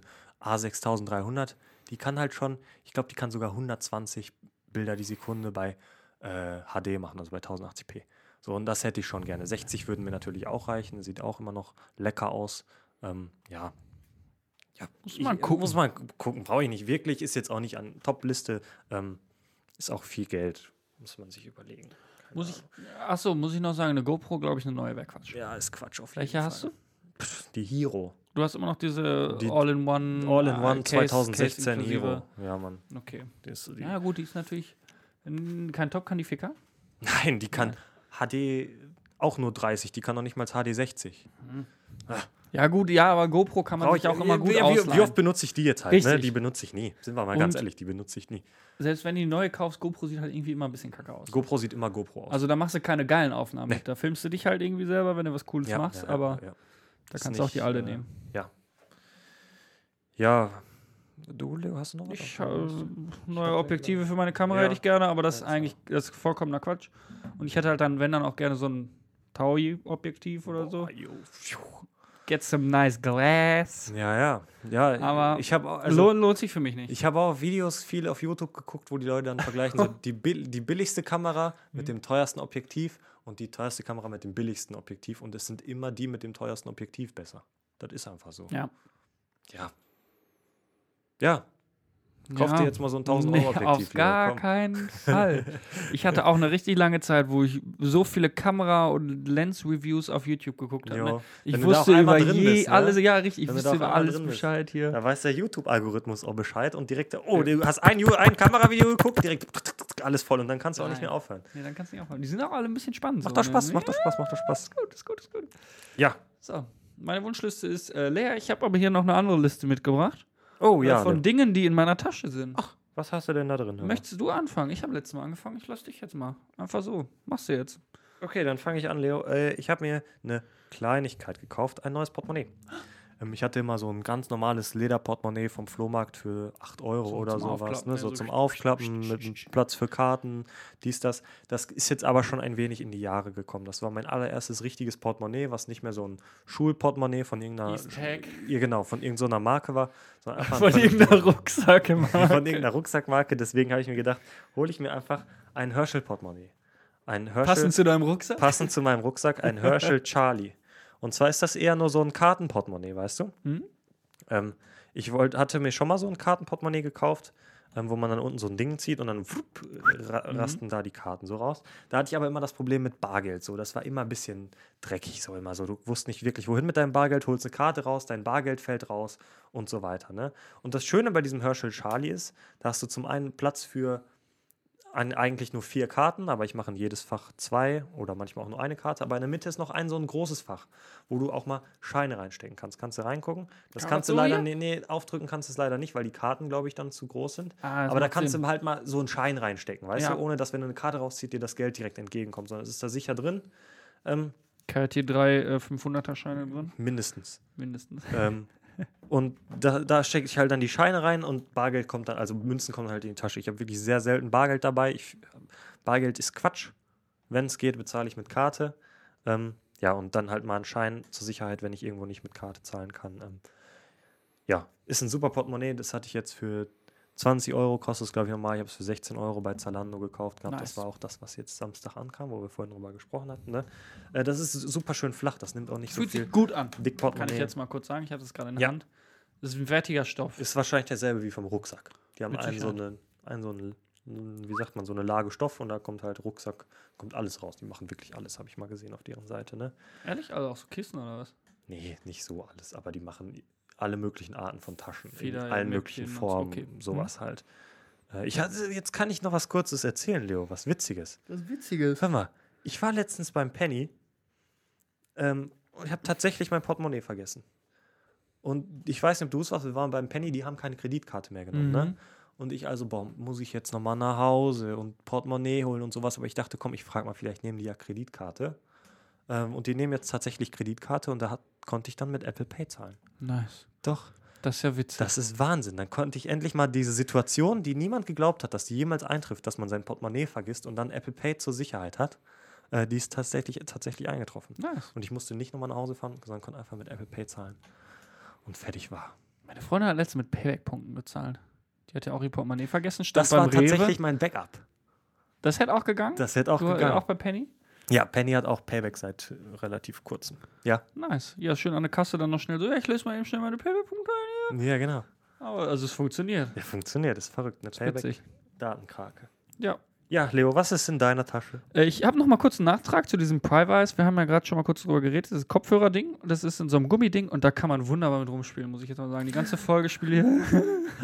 A6300, die kann halt schon, ich glaube, die kann sogar 120 Bilder die Sekunde bei äh, HD machen, also bei 1080p. So, und das hätte ich schon gerne. 60 würden mir natürlich auch reichen. Sieht auch immer noch lecker aus. Ähm, ja. Ja, Muss man ich, gucken. Muss man gu- gucken. Brauche ich nicht wirklich. Ist jetzt auch nicht an Top-Liste. Ähm, ist auch viel Geld. Muss man sich überlegen. Keine muss ich, achso, muss ich noch sagen, eine GoPro, glaube ich, eine neue wäre Quatsch. Ja, ist Quatsch auf Welche jeden hast Fall. du? Die Hero. Du hast immer noch diese Die All-in-One All-in-One äh, Case- 2016 Case inklusive. Hero. Ja, Mann. Okay. Die ist so die Ja, gut, die ist natürlich kein Top, kann die 4K? Nein, die kann HD auch nur 30. Die kann noch nicht mal HD 60. Ja, gut, ja, aber GoPro kann man Brauch sich auch immer gut wie, ausleihen. wie oft benutze ich die jetzt halt? Ne? Die benutze ich nie. Sind wir mal Und- ganz ehrlich, die benutze ich nie. Selbst wenn du die neue kaufst, GoPro sieht halt irgendwie immer ein bisschen kacke aus. GoPro sieht immer GoPro aus. Also da machst du keine geilen Aufnahmen mit. Da filmst du dich halt irgendwie selber, wenn du was Cooles Ja, machst, ja, aber ja, da kannst du auch die alte äh, nehmen. Ja. Ja, Du, Leo, hast du noch was? Ich, äh, neue Objektive für meine Kamera Ja. hätte ich gerne, aber das ist Ja, eigentlich das ist vollkommener Quatsch. Und ich hätte halt dann, wenn dann auch gerne so ein Taui-Objektiv oder so. Pfiuh. Get some nice glass. Ja, ja. Ja, Aber ich habe also, lohnt, lohnt sich für mich nicht. ich habe auch Videos viel auf YouTube geguckt, wo die Leute dann vergleichen, so die, die billigste Kamera mit dem teuersten Objektiv und die teuerste Kamera mit dem billigsten Objektiv und es sind immer die mit dem teuersten Objektiv besser. Das ist einfach so. ja. Ja. Ja, kauf Ja. dir jetzt mal so ein 1000 Nee, Euro Objektiv. auf Leo, gar komm. keinen Fall. Ich hatte auch eine richtig lange Zeit, wo ich so viele Kamera- und Lens-Reviews auf YouTube geguckt habe. Ne? Ich wusste über je bist, ne? alles, ja richtig, ich wusste über alles. Bescheid hier. Da weiß der YouTube-Algorithmus auch Bescheid und direkt, oh, du hast ein, ein Kameravideo geguckt, direkt alles voll und dann kannst du auch nicht Nein. mehr aufhören. Nee, dann kannst du nicht aufhören. Die sind auch alle ein bisschen spannend. Macht so, doch Spaß, ne? macht doch Spaß, macht doch Spaß. Ist gut, ist gut, ist gut. Ja. So, meine Wunschliste ist äh, leer. Ich habe aber hier noch eine andere Liste mitgebracht. Oh äh, ja. von Leo. Dingen, die in meiner Tasche sind. Was hast du denn da drin? Mal? Möchtest du anfangen? Ich habe letztes Mal angefangen. Ich lasse dich jetzt mal. Einfach so. Machst du jetzt. Okay, dann fange ich an, Leo. Äh, ich habe mir eine Kleinigkeit gekauft, ein neues Portemonnaie. Ähm, ich hatte immer so ein ganz normales Lederportemonnaie vom Flohmarkt für 8 Euro So oder zum sowas. Ne? ja, So so zum sch- Aufklappen mit Platz für Karten, dies, das. Das ist jetzt aber schon ein wenig in die Jahre gekommen. Das war mein allererstes richtiges Portemonnaie, was nicht mehr so ein Schulportemonnaie von irgendeiner, ja, genau, von irgendeiner Marke war, sondern einfach Von irgendeiner Rucksack im von irgendeiner Rucksackmarke. Deswegen habe ich mir gedacht, hole ich mir einfach ein Herschel-Portemonnaie. Ein Herschel Passend zu deinem Rucksack? passend zu meinem Rucksack ein Herschel Charlie. Und zwar ist das eher nur so ein Kartenportemonnaie, weißt du? Hm? Ähm, ich wollt, hatte mir schon mal so ein Kartenportemonnaie gekauft, ähm, wo man dann unten so ein Ding zieht und dann wupp, ra Mhm. rasten da die Karten so raus. Da hatte ich aber immer das Problem mit Bargeld. So, das war immer ein bisschen dreckig, so immer so. Du wusst nicht wirklich, wohin mit deinem Bargeld, holst eine Karte raus, dein Bargeld fällt raus und so weiter. Ne? Und das Schöne bei diesem Herschel Charlie ist, da hast du zum einen Platz für ein, eigentlich nur vier Karten, aber ich mache in jedes Fach zwei oder manchmal auch nur eine Karte. Aber in der Mitte ist noch ein so ein großes Fach, wo du auch mal Scheine reinstecken kannst. Kannst du reingucken? Das Kann kannst du so leider, nee, nee, aufdrücken kannst du es leider nicht, weil die Karten, glaube ich, dann zu groß sind. Ah, aber da kannst Sinn. du halt mal so einen Schein reinstecken, weißt Ja. du, ohne dass, wenn du eine Karte rauszieht, dir das Geld direkt entgegenkommt, sondern es ist da sicher drin. Ähm, hier drei äh, 500er-Scheine drin, mindestens. mindestens. ähm, und da, da stecke ich halt dann die Scheine rein und Bargeld kommt dann, also Münzen kommen halt in die Tasche. Ich habe wirklich sehr selten Bargeld dabei. Ich, Bargeld ist Quatsch. Wenn es geht, bezahle ich mit Karte. Ähm, ja, und dann halt mal einen Schein zur Sicherheit, wenn ich irgendwo nicht mit Karte zahlen kann. Ähm, ja, ist ein super Portemonnaie. Das hatte ich jetzt für 20 Euro, kostet es glaube ich normal. Ich habe es für 16 Euro bei Zalando gekauft gehabt. Nice. Das war auch das, was jetzt Samstag ankam, wo wir vorhin drüber gesprochen hatten. Ne? Äh, das ist super schön flach. Das nimmt auch nicht Fühlt so viel sich gut an. Dick Kann Portemonnaie. ich jetzt mal kurz sagen. Ich habe das gerade in der Ja. Hand. Das ist ein wertiger Stoff. Ist wahrscheinlich derselbe wie vom Rucksack. Die haben einen so, eine, einen so eine, wie sagt man, so eine Lage Stoff und da kommt halt Rucksack, kommt alles raus. Die machen wirklich alles, habe ich mal gesehen auf deren Seite, ne? Ehrlich? Also auch so Kissen oder was? Nee, nicht so alles, aber die machen alle möglichen Arten von Taschen. Feder- in allen möglichen Formen, okay. sowas halt. Äh, Ich hatte, jetzt kann ich noch was Kurzes erzählen, Leo, was Witziges. Das Witzige ist. Hör mal, ich war letztens beim Penny ähm, und ich habe tatsächlich mein Portemonnaie vergessen. Und ich weiß nicht, ob du es warst, wir waren beim Penny, die haben keine Kreditkarte mehr genommen, ne? Mhm. Und ich also, boah, muss ich jetzt nochmal nach Hause und Portemonnaie holen und sowas. Aber ich dachte, komm, ich frage mal, vielleicht nehmen die ja Kreditkarte. Ähm, und die nehmen jetzt tatsächlich Kreditkarte und da hat, konnte ich dann mit Apple Pay zahlen. Nice. Doch. Das ist ja witzig. Das ist Wahnsinn. Dann konnte ich endlich mal diese Situation, die niemand geglaubt hat, dass die jemals eintrifft, dass man sein Portemonnaie vergisst und dann Apple Pay zur Sicherheit hat, äh, die ist tatsächlich, tatsächlich eingetroffen. nice. Und ich musste nicht nochmal nach Hause fahren, sondern konnte einfach mit Apple Pay zahlen. Und fertig war. Meine Freundin hat letztens mit Payback-Punkten bezahlt. Die hat ja auch ihr Portemonnaie vergessen. Stand Das beim war tatsächlich Rewe. mein Backup. Das hätte auch gegangen? Das hätte auch du, gegangen. auch bei Penny? Ja, Penny hat auch Payback seit äh, relativ kurzem. Ja. Nice. Ja, schön an der Kasse dann noch schnell so, ja, ich löse mal eben schnell meine Payback-Punkte ein. Ja, genau. Aber also es funktioniert. Ja, funktioniert, ist verrückt. Eine. Payback-Datenkrake. Ja. Ja, Leo, was ist in deiner Tasche? Äh, Ich habe noch mal kurz einen Nachtrag zu diesem Privice. Wir haben ja gerade schon mal kurz drüber geredet. Das ist Kopfhörer-Ding. und Das ist in so einem Gummiding und da kann man wunderbar mit rumspielen, muss ich jetzt mal sagen. Die ganze Folge spiele ich.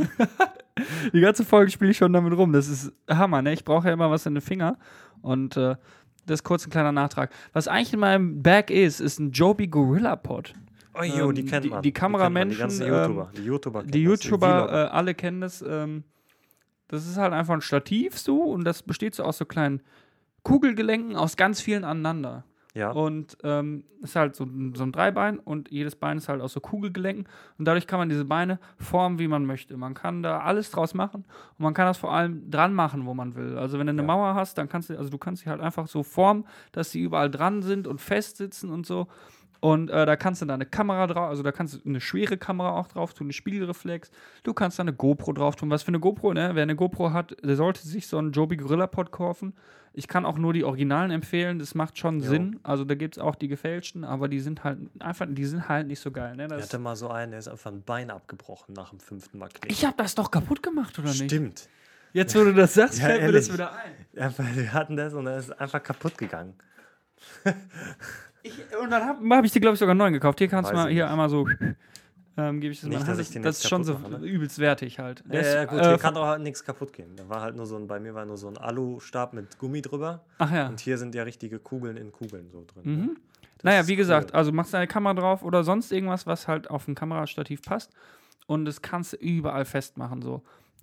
Die ganze Folge spiele ich schon damit rum. Das ist Hammer, ne? Ich brauche ja immer was in den Finger. Und äh, das ist kurz ein kleiner Nachtrag. Was eigentlich in meinem Bag ist, ist ein Joby Gorilla Pod. Oh, jo, Ähm, die kennt die- man. die man, Kameramenschen, Die ähm, YouTuber. Die YouTuber. kennen Die das, YouTuber, Vlogger. äh, alle kennen das. Ähm, das ist halt einfach ein Stativ so und das besteht so aus so kleinen Kugelgelenken aus ganz vielen aneinander. Ja. Und ähm, ist halt so, ein- so ein Dreibein und jedes Bein ist halt aus so Kugelgelenken. Und dadurch kann man diese Beine formen, wie man möchte. Man kann da alles draus machen und man kann das vor allem dran machen, wo man will. Also wenn du eine Ja. Mauer hast, dann kannst du, also du kannst sie halt einfach so formen, dass sie überall dran sind und fest sitzen und so. Und äh, da kannst du da eine Kamera drauf, also da kannst du eine schwere Kamera auch drauf tun, eine Spiegelreflex. Du kannst da eine GoPro drauf tun. Was für eine GoPro, ne? Wer eine GoPro hat, der sollte sich so einen Joby Gorilla Pod kaufen. Ich kann auch nur die Originalen empfehlen, das macht schon Jo. Sinn. Also da gibt es auch die gefälschten, aber die sind halt einfach, die sind halt nicht so geil, ne? Ich Das, hatte mal so einen, der ist einfach ein Bein abgebrochen nach dem fünften Mal knicken. ich hab das doch kaputt gemacht, oder nicht? Stimmt. Jetzt, wo du das sagst, Ja, fällt mir das wieder ein. Einfach, wir hatten das und er ist einfach kaputt gegangen. Ich, und dann habe hab ich dir, glaube ich, sogar neuen gekauft. Hier kannst du mal hier nicht. einmal so. Ähm, gebe ich das Nicht, mal. dass Das, ich den das ist schon so mache, ne? übelst wertig halt. Ja, Der ist, ja, gut, äh, hier von- kann doch halt nichts kaputt gehen. Da war halt nur so ein, bei mir war nur so ein Alustab mit Gummi drüber. Ach ja. Und hier sind ja richtige Kugeln in Kugeln so drin. Mhm. ne? Das Naja, wie cool. gesagt, also machst deine Kamera drauf oder sonst irgendwas, was halt auf ein Kamerastativ passt. Und das kannst du überall festmachen so.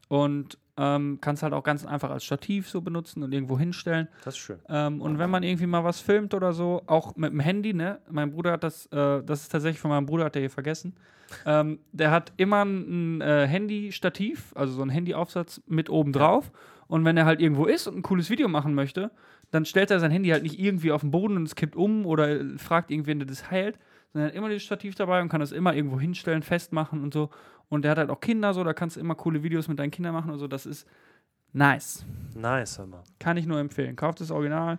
Und ähm, kannst halt auch ganz einfach als Stativ so benutzen und irgendwo hinstellen. Das ist schön. Ähm, und wenn man irgendwie mal was filmt oder so, auch mit dem Handy, ne? Mein Bruder hat das, äh, das ist tatsächlich von meinem Bruder, hat der hier vergessen. Ähm, der hat immer ein, äh, Handy-Stativ, also so ein Handyaufsatz mit oben drauf. Und wenn er halt irgendwo ist und ein cooles Video machen möchte, dann stellt er sein Handy halt nicht irgendwie auf den Boden und es kippt um oder fragt irgendwen, der das hält, sondern er hat immer dieses Stativ dabei und kann das immer irgendwo hinstellen, festmachen und so. Und der hat halt auch Kinder so, da kannst du immer coole Videos mit deinen Kindern machen und so. Das ist nice. Nice, hör mal. Kann ich nur empfehlen. Kauft das Original.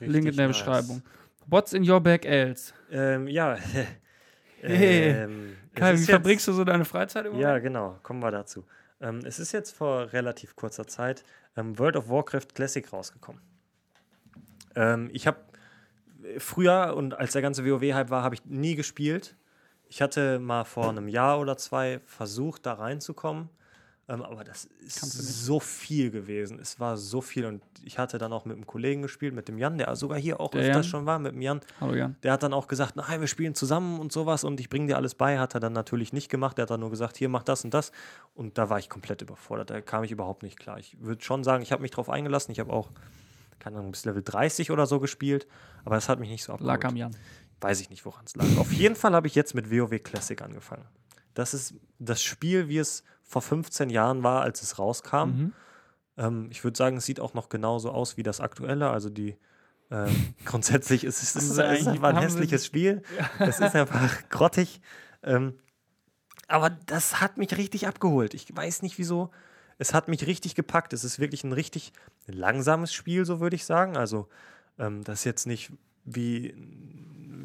Richtig Link in der nice. Beschreibung. What's in your bag else? Ähm, ja. Hey. ähm, Kai, wie verbringst du so deine Freizeit im Ja, genau. Kommen wir dazu. Ähm, es ist jetzt vor relativ kurzer Zeit ähm, World of Warcraft Classic rausgekommen. Ähm, ich habe früher und als der ganze WoW-Hype war, habe ich nie gespielt. Ich hatte mal vor einem Jahr oder zwei versucht, da reinzukommen. Ähm, aber das ist so viel gewesen. Es war so viel. Und ich hatte dann auch mit einem Kollegen gespielt, mit dem Jan, der sogar hier auch Der öfters Jan? schon war, mit dem Jan. Hallo Jan. Der hat dann auch gesagt, nein, wir spielen zusammen und sowas und ich bringe dir alles bei. Hat er dann natürlich nicht gemacht. Der hat dann nur gesagt, hier, mach das und das. Und da war ich komplett überfordert. Da kam ich überhaupt nicht klar. Ich würde schon sagen, ich habe mich drauf eingelassen. Ich habe auch, keine Ahnung, bis Level 30 oder so gespielt. Aber das hat mich nicht so abgeholt. Lag am Jan. Weiß ich nicht, woran es lag. Auf jeden Fall habe ich jetzt mit WoW Classic angefangen. Das ist das Spiel, wie es vor 15 Jahren war, als es rauskam. Mhm. Ähm, ich würde sagen, es sieht auch noch genauso aus wie das aktuelle. Also die ähm, grundsätzlich ist es, ist, ist einfach ein hässliches Spiel. Es ist einfach grottig. Ähm, aber das hat mich richtig abgeholt. Ich weiß nicht wieso. Es hat mich richtig gepackt. Es ist wirklich ein richtig langsames Spiel, so würde ich sagen. Also ähm, das ist jetzt nicht wie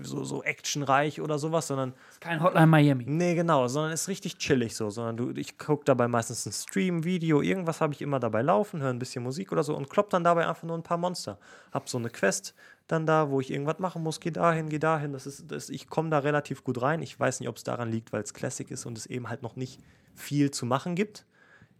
so, so actionreich oder sowas, sondern Kein Hotline Miami. Nee, genau, sondern ist richtig chillig so. Sondern du, ich gucke dabei meistens einen Stream, Video, irgendwas habe ich immer dabei laufen, höre ein bisschen Musik oder so und klopp dann dabei einfach nur ein paar Monster. Hab so eine Quest dann da, wo ich irgendwas machen muss, geh dahin, geh dahin. Das ist, das, ich komme da relativ gut rein. Ich weiß nicht, ob es daran liegt, weil es Classic ist und es eben halt noch nicht viel zu machen gibt.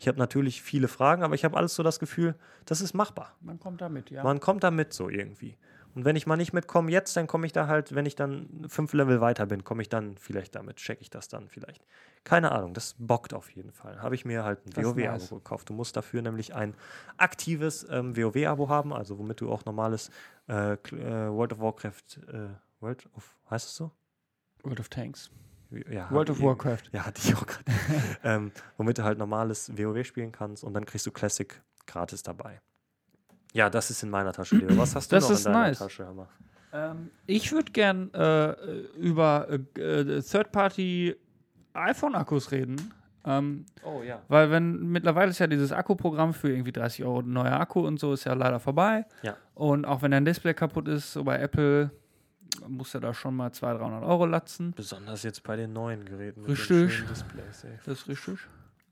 Ich habe natürlich viele Fragen, aber ich habe alles so das Gefühl, das ist machbar. Man kommt da mit, ja. Man kommt da mit so irgendwie. Und wenn ich mal nicht mitkomme jetzt, dann komme ich da halt, wenn ich dann fünf Level weiter bin, komme ich dann vielleicht damit, checke ich das dann vielleicht. Keine Ahnung, das bockt auf jeden Fall. Habe ich mir halt ein WoW-Abo nice. gekauft. Du musst dafür nämlich ein aktives ähm, WoW-Abo haben, also womit du auch normales äh, äh, World of Warcraft, äh, World of, heißt es so? World of Tanks. Ja, World of Warcraft. ja, hatte ich auch gerade. ähm, womit du halt normales WoW spielen kannst und dann kriegst du Classic gratis dabei. Ja, das ist in meiner Tasche, Leo. Was hast du Das noch ist in deiner nice. Tasche? Hör mal? Ähm, ich würde gern äh, über äh, äh, Third-Party iPhone-Akkus reden. Ähm, Oh ja. weil wenn mittlerweile ist ja dieses Akkuprogramm für irgendwie 30 Euro ein neuer Akku und so ist ja leider vorbei. Ja. Und auch wenn dein Display kaputt ist, so bei Apple muss er da schon mal 200, 300 Euro latzen. Besonders jetzt bei den neuen Geräten Richtig. Displays. Ey. Das ist richtig.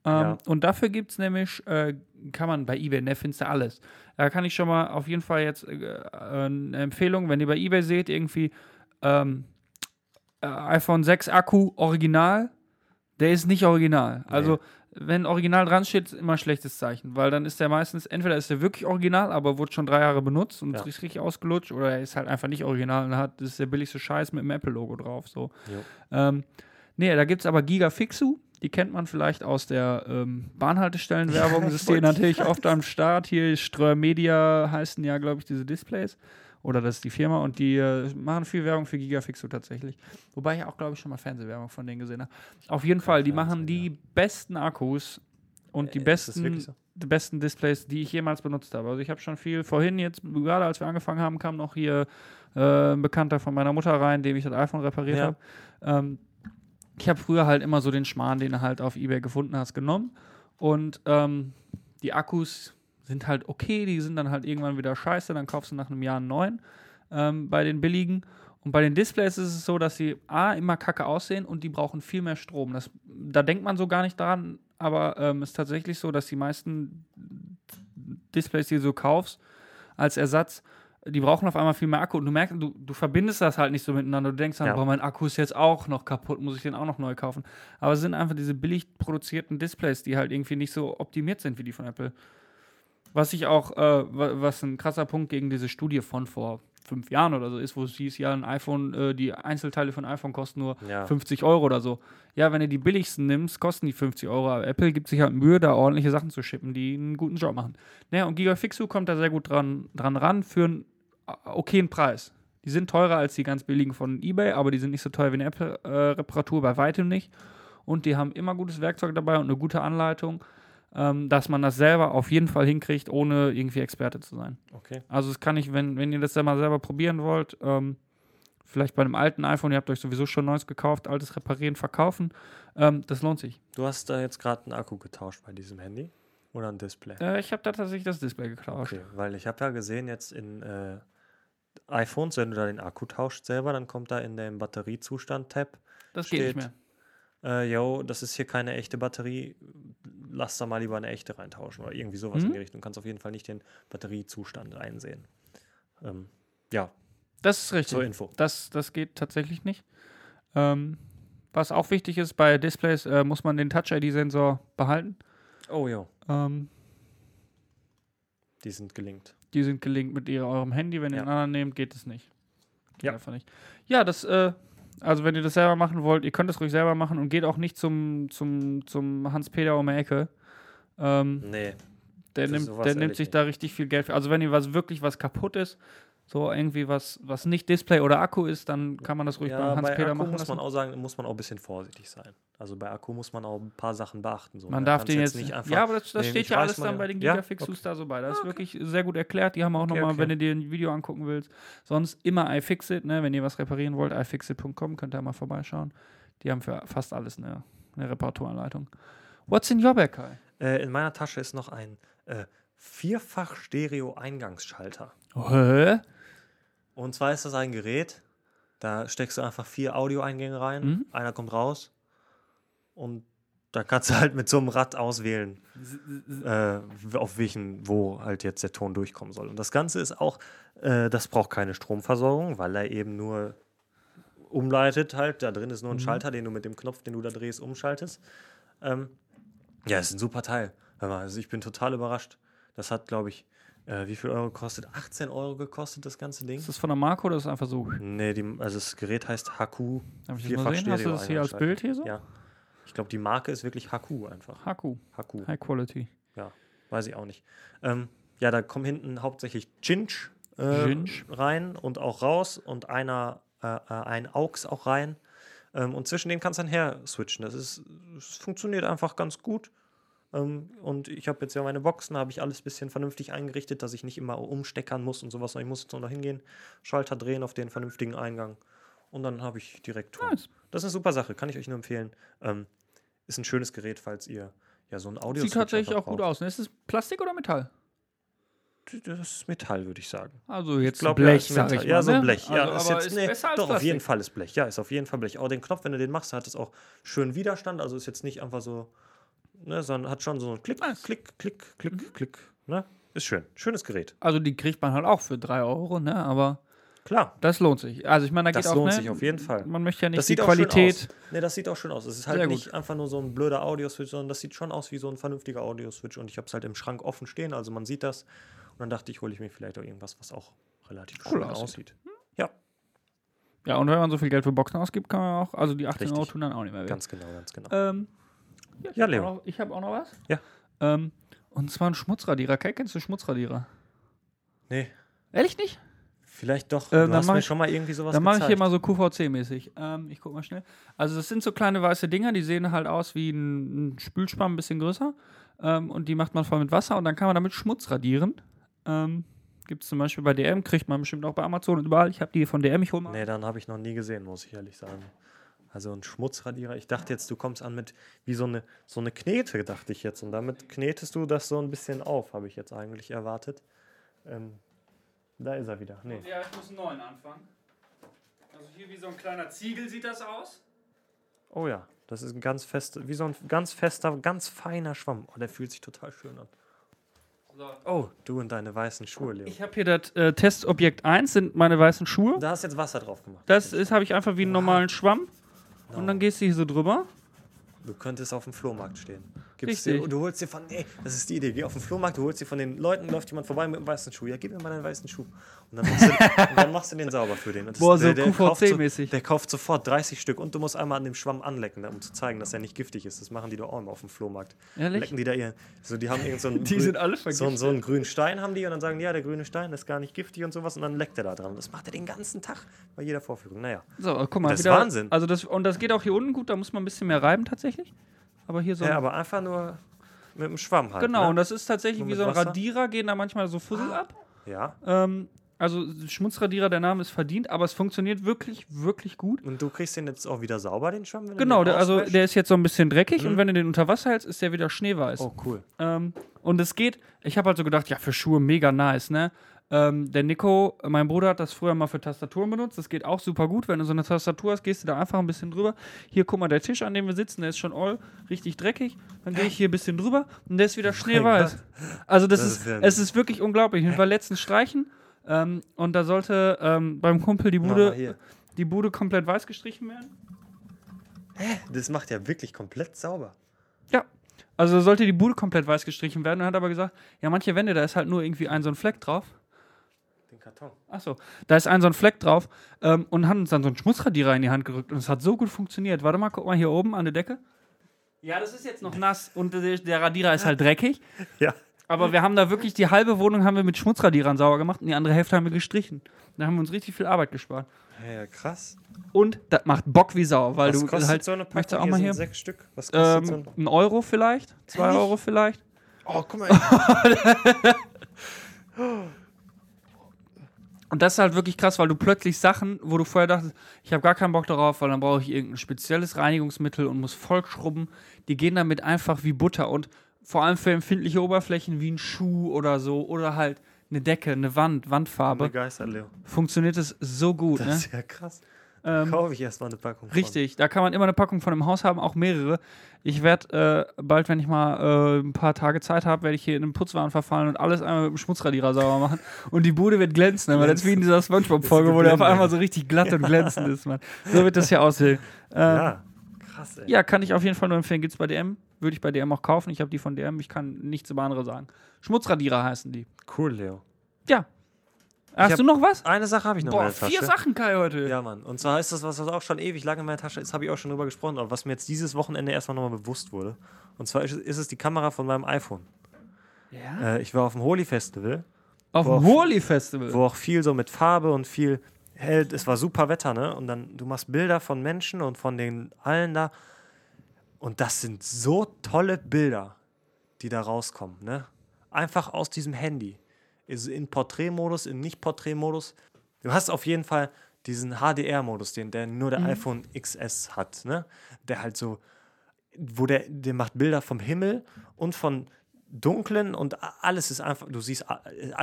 Ja. Ähm, und dafür gibt es nämlich, äh, kann man bei eBay, ne, findest du alles. Da kann ich schon mal auf jeden Fall jetzt äh, äh, eine Empfehlung, wenn ihr bei eBay seht, irgendwie ähm, äh, iPhone 6 Akku original, der ist nicht original. Also, wenn original dran steht, ist immer ein schlechtes Zeichen, weil dann ist der meistens, entweder ist der wirklich original, aber wurde schon drei Jahre benutzt und Ja. ist richtig, ausgelutscht, oder er ist halt einfach nicht original und hat, das ist der billigste Scheiß mit dem Apple-Logo drauf. So. Ähm, nee, da gibt es aber Gigafixu. Die kennt man vielleicht aus der ähm, Bahnhaltestellenwerbung. Das ist natürlich oft am Start. Hier Ströer Media heißen ja, glaube ich, diese Displays. Oder das ist die Firma und die äh, machen viel Werbung für Gigafixu tatsächlich. Wobei ich auch, glaube ich, schon mal Fernsehwerbung von denen gesehen habe. Auf jeden Fall, die machen die besten Akkus und die Äh, besten, wirklich so? die besten Displays, die ich jemals benutzt habe. Also ich habe schon viel vorhin jetzt, gerade als wir angefangen haben, kam noch hier äh, ein Bekannter von meiner Mutter rein, dem ich das iPhone repariert Ja. habe. Ähm, ich habe früher halt immer so den Schmarrn, den du halt auf Ebay gefunden hast, genommen. Und ähm, die Akkus sind halt okay, die sind dann halt irgendwann wieder scheiße, dann kaufst du nach einem Jahr einen neuen ähm, bei den billigen. Und bei den Displays ist es so, dass sie A, immer kacke aussehen und die brauchen viel mehr Strom. Das, da denkt man so gar nicht dran, aber ähm, ist tatsächlich so, dass die meisten Displays, die du so kaufst, als Ersatz, die brauchen auf einmal viel mehr Akku und du merkst, du, du verbindest das halt nicht so miteinander. Du denkst dann, Ja. boah, mein Akku ist jetzt auch noch kaputt, muss ich den auch noch neu kaufen. Aber es sind einfach diese billig produzierten Displays, die halt irgendwie nicht so optimiert sind wie die von Apple. Was ich auch, äh, wa- was ein krasser Punkt gegen diese Studie von vor fünf Jahren oder so ist, wo es hieß, ja, ein iPhone, äh, die Einzelteile von iPhone kosten nur Ja. 50 Euro oder so. Ja, wenn du die billigsten nimmst, kosten die 50 Euro. Aber Apple gibt sich halt Mühe, da ordentliche Sachen zu shippen, die einen guten Job machen. Naja, und Gigafixu kommt da sehr gut dran, dran ran für einen äh, okayen Preis. Die sind teurer als die ganz billigen von eBay, aber die sind nicht so teuer wie eine Apple-Reparatur, bei weitem nicht. Und die haben immer gutes Werkzeug dabei und eine gute Anleitung, ähm, dass man das selber auf jeden Fall hinkriegt, ohne irgendwie Experte zu sein. Okay. Also es kann ich, wenn, wenn ihr das mal selber probieren wollt, ähm, vielleicht bei einem alten iPhone, ihr habt euch sowieso schon neues gekauft, altes reparieren, verkaufen, ähm, das lohnt sich. Du hast da jetzt gerade einen Akku getauscht bei diesem Handy oder ein Display? Äh, ich habe da tatsächlich das Display getauscht. Okay, weil ich habe ja gesehen jetzt in äh, iPhones, wenn du da den Akku tauscht selber, dann kommt da in dem Batteriezustand-Tab, Das geht nicht steht- mehr. Äh, yo, das ist hier keine echte Batterie, lass da mal lieber eine echte reintauschen oder irgendwie sowas in Mhm. die Richtung. Du kannst auf jeden Fall nicht den Batteriezustand einsehen. Ähm, ja, Das ist richtig. zur Info. Das, das geht tatsächlich nicht. Ähm, was auch wichtig ist, bei Displays äh, muss man den Touch-ID-Sensor behalten. Oh ja, Ähm, die sind gelinkt. die sind gelinkt mit ihrer, eurem Handy. Wenn ihr Ja. einen anderen nehmt, geht es nicht. Geht Ja. einfach nicht. Ja, das, äh, also wenn ihr das selber machen wollt, ihr könnt es ruhig selber machen und geht auch nicht zum, zum, zum Hans-Peter um die Ecke. Ähm, Nee, der nimmt, der nimmt sich nicht. da richtig viel Geld für. Also wenn ihr was wirklich was kaputt ist, so irgendwie was, was nicht Display oder Akku ist, dann kann man das ruhig ja, beim bei Hans-Peter machen muss lassen. man auch sagen, muss man auch ein bisschen vorsichtig sein. Also bei Akku muss man auch ein paar Sachen beachten. So. Man Da darf den jetzt nicht einfach. Ja, aber das, das steht ja alles dann ja. bei den? Gigafixus da so bei. Das ist wirklich sehr gut erklärt. Die haben auch Okay, nochmal, okay. wenn du dir ein Video angucken willst. Sonst immer iFixit, ne? Wenn ihr was reparieren wollt, ifixit.com, könnt ihr mal vorbeischauen. Die haben für fast alles eine, eine Reparaturanleitung. What's in your bag, Kai? Äh, in meiner Tasche ist noch ein äh, Vierfach-Stereo-Eingangsschalter. Hä? Und zwar ist das ein Gerät, da steckst du einfach vier Audioeingänge rein, Mhm. einer kommt raus und da kannst du halt mit so einem Rad auswählen, äh, auf welchen, wo halt jetzt der Ton durchkommen soll. Und das Ganze ist auch, äh, das braucht keine Stromversorgung, weil er eben nur umleitet halt. Da drin ist nur ein Mhm. Schalter, den du mit dem Knopf, den du da drehst, umschaltest. Ähm, ja, ist ein super Teil. Also ich bin total überrascht. Das hat, glaube ich, äh, wie viel Euro gekostet? 18 Euro gekostet, das ganze Ding. Ist das von der Marke oder ist das einfach so? Nee, die, also das Gerät heißt Haku. Darf ich das mal sehen? Hast du das hier als Bild hier so? Ja. Ich glaube, die Marke ist wirklich Haku einfach. Haku. Haku. High Quality. Weiß ich auch nicht. Ähm, ja, da kommen hinten hauptsächlich Cinch, äh, Cinch. rein und auch raus und einer, äh, äh, ein AUX auch rein. Ähm, und zwischen denen kannst du dann her switchen. Das ist, es funktioniert einfach ganz gut. Ähm, und ich habe jetzt ja meine Boxen, habe ich alles ein bisschen vernünftig eingerichtet, dass ich nicht immer umsteckern muss und sowas. sondern Ich muss jetzt nur noch hingehen, Schalter drehen auf den vernünftigen Eingang und dann habe ich direkt Ton. Nice. Das ist eine super Sache, kann ich euch nur empfehlen. Ähm, ist ein schönes Gerät, falls ihr ja so ein Audio Sieht tatsächlich auch gut aus. Ne? Ist es Plastik oder Metall? Das ist Metall, würde ich sagen. Also jetzt glaub, Blech, ja, ist sag ich mal. Ja, so ne? Blech. Ja, also, ist aber jetzt, ist nee, besser als doch, auf jeden Fall ist Blech. Ja, ist auf jeden Fall Blech. Aber den Knopf, wenn du den machst, hat es auch schön Widerstand. Also ist jetzt nicht einfach so, ne, sondern hat schon so ein Klick. Klick, Klick, Klick, Mhm. Klick. Ne? Ist schön. Schönes Gerät. Also die kriegt man halt auch für 3 Euro, ne? Aber Klar. das lohnt sich. Also ich meine, da Das geht auch, lohnt ne? sich auf jeden Fall. Man möchte ja nicht Das die Qualität. Ne, das sieht auch schön aus. Es ist halt Sehr gut. nicht einfach nur so ein blöder Audio-Switch, sondern das sieht schon aus wie so ein vernünftiger Audio-Switch. Und ich habe es halt im Schrank offen stehen, also man sieht das. Und dann dachte ich, hole ich mir vielleicht auch irgendwas, was auch relativ Cool schön aussieht. aussieht. Ja, Ja, und wenn man so viel Geld für Boxen ausgibt, kann man auch, also die 18 Euro Richtig. tun dann auch nicht mehr weh. ganz genau, ganz genau. Ähm, ja, ich Ja, hab Leo. auch noch- Ich habe auch noch was. Ja. Ähm, und zwar ein Schmutzradierer. Kai, kennst du Schmutzradierer? Nee, Ehrlich nicht? Vielleicht doch. Äh, du dann hast mach mir ich- schon mal irgendwie sowas Dann mache ich hier mal so QVC-mäßig. Ähm, ich guck mal schnell. Also, das sind so kleine weiße Dinger, die sehen halt aus wie ein, ein Spülspann, ein bisschen größer. Ähm, und die macht man voll mit Wasser und dann kann man damit Schmutz radieren. Ähm, Gibt es zum Beispiel bei DM, kriegt man bestimmt auch bei Amazon und überall. Ich habe die von DM, ich hole mal. Nee, dann habe ich noch nie gesehen, muss ich ehrlich sagen. Also ein Schmutzradierer. Ich dachte jetzt, du kommst an mit wie so eine, so eine Knete, dachte ich jetzt. Und damit knetest du das so ein bisschen auf, habe ich jetzt eigentlich erwartet. Ähm, da ist er wieder. Nee. Ja, ich muss einen neuen anfangen. Also hier wie so ein kleiner Ziegel sieht das aus. Oh ja, das ist ein ganz fest, wie so ein ganz fester, ganz feiner Schwamm. Oh, der fühlt sich total schön an. So. Oh, du und deine weißen Schuhe, Leo. Ich habe hier das äh, Testobjekt 1, sind meine weißen Schuhe. Da hast jetzt Wasser drauf gemacht. Das ist habe ich einfach wie einen normalen Schwamm. Und dann gehst du hier so drüber. Du könntest auf dem Flohmarkt stehen. Gibst Richtig. dir, du holst dir von, ey, das ist die Idee. Geh auf den Flohmarkt, du holst dir von den Leuten, läuft jemand vorbei mit einem weißen Schuh. Ja, gib mir mal deinen weißen Schuh. Und dann machst du, dann machst du den sauber für den. Und das- Boah, so QVC-mäßig. Der kauft sofort 30 Stück und du musst einmal an dem Schwamm anlecken, um zu zeigen, dass er nicht giftig ist. Das machen die doch auch immer auf dem Flohmarkt. Ehrlich? Lecken die da ihren, so die haben irgend so einen, Die grün- sind alle so, einen- so einen grünen Stein haben die und dann sagen die, ja, der grüne Stein ist gar nicht giftig und sowas und dann leckt er da dran. Das macht er den ganzen Tag bei jeder Vorführung. Naja. So, guck mal. Das ist wieder, Wahnsinn. Also das, und das geht auch hier unten gut, da muss man ein bisschen mehr reiben tatsächlich. Aber hier so. Ja, aber einfach nur mit dem Schwamm halt. genau, ne? und das ist tatsächlich Nur wie so ein Wasser? Radierer, gehen da manchmal so Fussel ab. Ja. Ähm, also Schmutzradierer, der Name ist verdient, aber es funktioniert wirklich, wirklich gut. Und du kriegst den jetzt auch wieder sauber, den Schwamm? Wenn Genau, den also der ist jetzt so ein bisschen dreckig und wenn du den unter Wasser hältst, ist der wieder schneeweiß. Oh, cool. Ähm, und es geht, ich habe halt so gedacht, ja, für Schuhe mega nice, ne? Ähm, der Nico, mein Bruder, hat das früher mal für Tastaturen benutzt. Das geht auch super gut. Wenn du so eine Tastatur hast, gehst du da einfach ein bisschen drüber. Hier, guck mal, der Tisch, an dem wir sitzen, der ist schon all richtig dreckig. Dann gehe ich hier ein bisschen drüber und der ist wieder schneeweiß. Also, das, Das ist, ist es ist wirklich unglaublich. Ich war letztens streichen ähm, und da sollte ähm, beim Kumpel die Bude, die Bude komplett weiß gestrichen werden. Das macht ja wirklich komplett sauber. Ja. Also sollte die Bude komplett weiß gestrichen werden. Er hat aber gesagt, ja, manche Wände, da ist halt nur irgendwie ein so ein Fleck drauf. Den Karton. Achso, da ist ein so ein Fleck drauf ähm, und hat uns dann so einen Schmutzradierer in die Hand gerückt und es hat so gut funktioniert. Warte mal, guck mal hier oben an der Decke. Ja, das ist jetzt noch nass und der, der Radierer ist halt dreckig. Ja. Aber wir haben da wirklich die halbe Wohnung haben wir mit Schmutzradierern sauber gemacht und die andere Hälfte haben wir gestrichen. Da haben wir uns richtig viel Arbeit gespart. Ja, krass. Und das macht Bock wie Sau, weil Was du kostet halt so eine Packung? möchtest du auch mal hier sechs Stück. Was kostet so ähm, ein... ein Euro vielleicht, zwei Ehrlich? Euro vielleicht. Oh, guck mal. Und das ist halt wirklich krass, weil du plötzlich Sachen, wo du vorher dachtest, ich habe gar keinen Bock darauf, weil dann brauche ich irgendein spezielles Reinigungsmittel und muss voll schrubben, die gehen damit einfach wie Butter und vor allem für empfindliche Oberflächen wie ein Schuh oder so oder halt eine Decke, eine Wand, Wandfarbe, Begeistert, Leo. funktioniert es so gut. Das Ne? ist ja krass. Ähm, Kaufe ich erstmal eine Packung. von. Richtig, da kann man immer eine Packung von im Haus haben, auch mehrere. Ich werde äh, bald, wenn ich mal äh, ein paar Tage Zeit habe, werde ich hier in einen Putzwaren verfallen und alles einmal mit dem Schmutzradierer sauber machen. Und die Bude wird glänzen, weil das ist wie in dieser Spongebob-Folge, wo der auf einmal so richtig glatt und glänzend ist, Mann. So wird das hier aussehen. Ähm, ja. Ja. Krass, ey. ja, kann ich auf jeden Fall nur empfehlen. Gibt's bei DM, würde ich bei DM auch kaufen. Ich habe die von DM, ich kann nichts über andere sagen. Schmutzradierer heißen die. Cool, Leo. Ja. Hast du noch was? Eine Sache habe ich noch in Boah, der Tasche. vier Sachen, Kai, heute. Ja, Mann. Und zwar ist das was, was auch schon ewig lange in meiner Tasche ist, habe ich auch schon drüber gesprochen, aber was mir jetzt dieses Wochenende erstmal nochmal bewusst wurde. Und zwar ist, ist es die Kamera von meinem iPhone. Ja? Äh, ich war auf dem Holy Festival, Auf dem Boah, Holi-Festival. wo auch viel so mit Farbe und viel hell, es war super Wetter, ne? Und dann, du machst Bilder von Menschen und von den allen da. Und das sind so tolle Bilder, die da rauskommen, ne? Einfach aus diesem Handy. Ist in Porträtmodus, in Nicht-Porträtmodus. Du hast auf jeden Fall diesen HDR-Modus, den der nur der iPhone XS hat, ne? Der halt so, wo der, der macht Bilder vom Himmel und von dunklen und alles ist einfach, du siehst,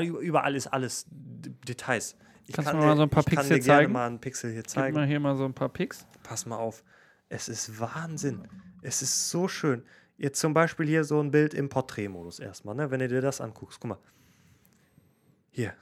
überall ist alles Details. Ich Kannst du kann mir mal dir- so ein paar ich kann Pixel dir gerne zeigen? mal einen Pixel hier Gib zeigen. mal hier mal so ein paar Pics. Pass mal auf. Es ist Wahnsinn. Es ist so schön. Jetzt zum Beispiel hier so ein Bild im Porträtmodus erstmal, ne? wenn du dir das anguckst. Guck mal. Hier.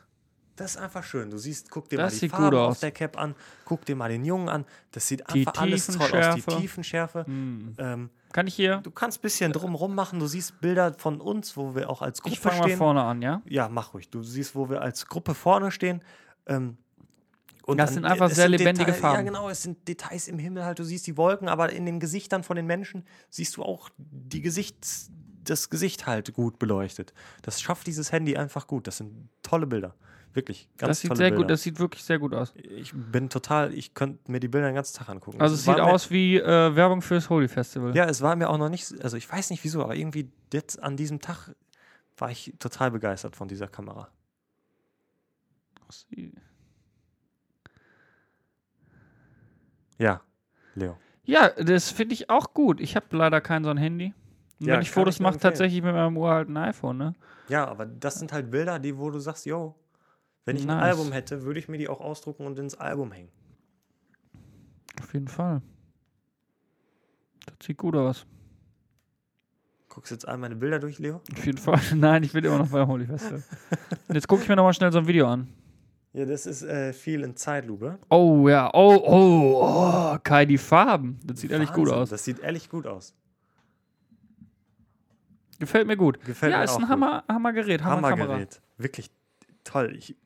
Das ist einfach schön. Du siehst, guck dir Das mal die Farbe auf der Cap an, guck dir mal den Jungen an. Das sieht Die einfach alles toll aus. Die Tiefenschärfe. Hm. Ähm, Kann ich hier? du kannst ein bisschen drumrum machen. Du siehst Bilder von uns, wo wir auch als Gruppe Ich fange mal stehen. vorne an, ja? Ja, mach ruhig. Du siehst, wo wir als Gruppe vorne stehen. Ähm, und Das dann- sind einfach sehr sind lebendige Detail- Farben. Ja, genau. Es sind Details im Himmel halt. Du siehst die Wolken, aber in den Gesichtern von den Menschen siehst du auch die das Gesicht halt gut beleuchtet. Das schafft dieses Handy einfach gut. Das sind tolle Bilder. Wirklich, ganz das sieht tolle sehr Bilder. gut, das sieht wirklich sehr gut aus. ich bin total, ich könnte mir die Bilder den ganzen Tag angucken. Also es sieht aus wie äh, Werbung fürs Holy Festival. Ja, es war mir auch noch nicht, also ich weiß nicht wieso, aber irgendwie jetzt an diesem Tag war ich total begeistert von dieser Kamera. Ja, Leo. Ja, das finde ich auch gut. Ich habe leider kein so ein Handy. Und Ja, wenn ich Fotos mache, tatsächlich mit meinem uralten iPhone, ne? Ja, aber das sind halt Bilder, die, wo du sagst, yo, wenn ich ein Nice. Album hätte, würde ich mir die auch ausdrucken und ins Album hängen. Auf jeden Fall. Das sieht gut aus. Guckst jetzt all meine Bilder durch, Leo? Auf jeden Fall. Nein, ich will immer noch beim Holy Festival. Jetzt gucke ich mir nochmal schnell so ein Video an. Ja, das ist äh, viel in Zeitlupe. Oh ja, oh, oh, oh, Kai, die Farben. Das sieht ehrlich gut Wahnsinn, aus. Das sieht ehrlich gut aus. Gefällt mir gut. Gefällt ja, mir ist ein gut. Hammer, Hammergerät, Hammerkamera. Hammergerät. Wirklich toll. Ich,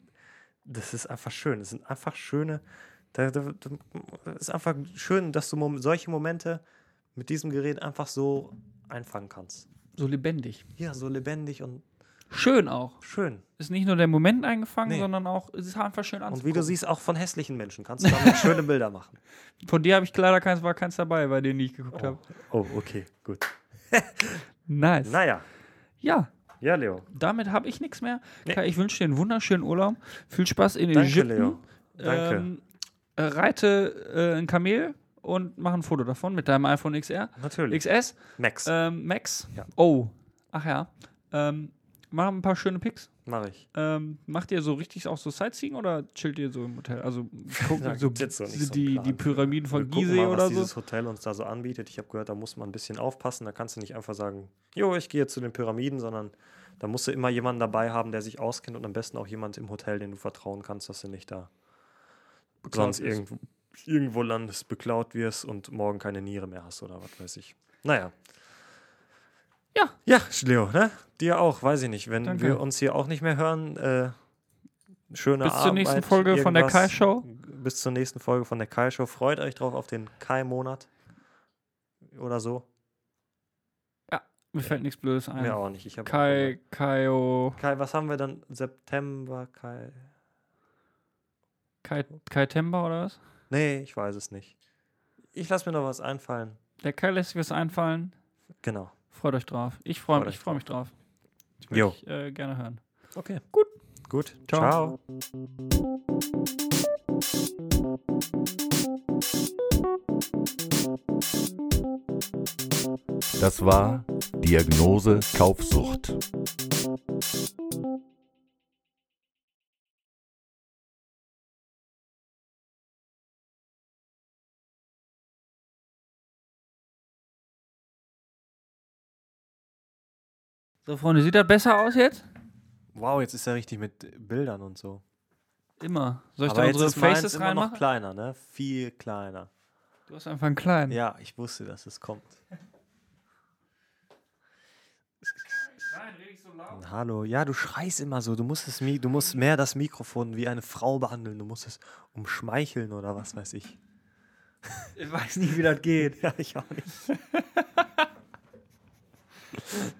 das ist einfach schön. Das sind einfach schöne. Da, da, da, es ist einfach schön, dass du solche Momente mit diesem Gerät einfach so einfangen kannst. So lebendig. Ja, so lebendig und Schön auch. schön. Ist nicht nur der Moment eingefangen, Nee. sondern auch, es ist einfach schön Und anzugucken. wie du siehst, auch von hässlichen Menschen kannst du damit schöne Bilder machen. Von dir habe ich leider keins, war keins dabei, bei denen ich geguckt habe. Oh, okay, gut. Nice. Naja, Ja, ja, Leo. damit habe ich nichts mehr. Nee. Kai, ich wünsche dir einen wunderschönen Urlaub. Viel Spaß in Danke, Ägypten. Leo. Danke. Ähm, äh, reite äh, ein Kamel und mach ein Foto davon mit deinem iPhone XR. Natürlich. XS, Max, ähm, Max. Ja. Oh, ach ja. Ähm, mach ein paar schöne Pics. Mache ich. Ähm, macht ihr so richtig auch so Sightseeing oder chillt ihr so im Hotel? Also guckt so, jetzt so die, die. Pyramiden Wir von gucken Gizeh mal, was oder so? dieses Hotel uns da so anbietet. Ich habe gehört, da muss man ein bisschen aufpassen. Da kannst du nicht einfach sagen, jo, ich gehe zu den Pyramiden, sondern da musst du immer jemanden dabei haben, der sich auskennt und am besten auch jemand im Hotel, den du vertrauen kannst, dass du nicht da sonst wirst. irgendwo, irgendwo landest, beklaut wirst und morgen keine Niere mehr hast oder was weiß ich. Naja. Ja. Ja, Leo, ne? Dir auch, weiß ich nicht. Wenn Danke. wir uns hier auch nicht mehr hören, äh, schöne Bis zur nächsten Arbeit, Folge von der irgendwas. Kai-Show. Bis zur nächsten Folge von der Kai-Show. Freut euch drauf auf den Kai-Monat. Oder so. Mir fällt nichts Blödes ein. Mir auch nicht. Ich Kai, Kaio, Kai, was haben wir dann? September, Kai. Kai, Kai Temba oder was? Nee, ich weiß es nicht. Ich lasse mir noch was einfallen. Der Kai lässt sich was einfallen. Genau. Freut euch drauf. Ich freue mich, freu mich drauf. Ich würde äh, gerne hören. Okay. Gut. Gut. Ciao. Ciao. Das war Diagnose Kaufsucht. So, Freunde, sieht das besser aus jetzt? Wow, jetzt ist er richtig mit Bildern und so. Immer. Soll ich Aber da jetzt unsere ist meins Faces immer noch reinmachen? kleiner, ne? Viel kleiner. Du hast einfach einen kleinen. Ja, ich wusste, dass es kommt. Nein, rede ich so laut. Hallo, ja, du schreist immer so. Du musst, es, Mi- du musst mehr das Mikrofon wie eine Frau behandeln. Du musst es umschmeicheln oder was weiß ich. Ich weiß nicht, wie das geht. Ja, ich auch nicht.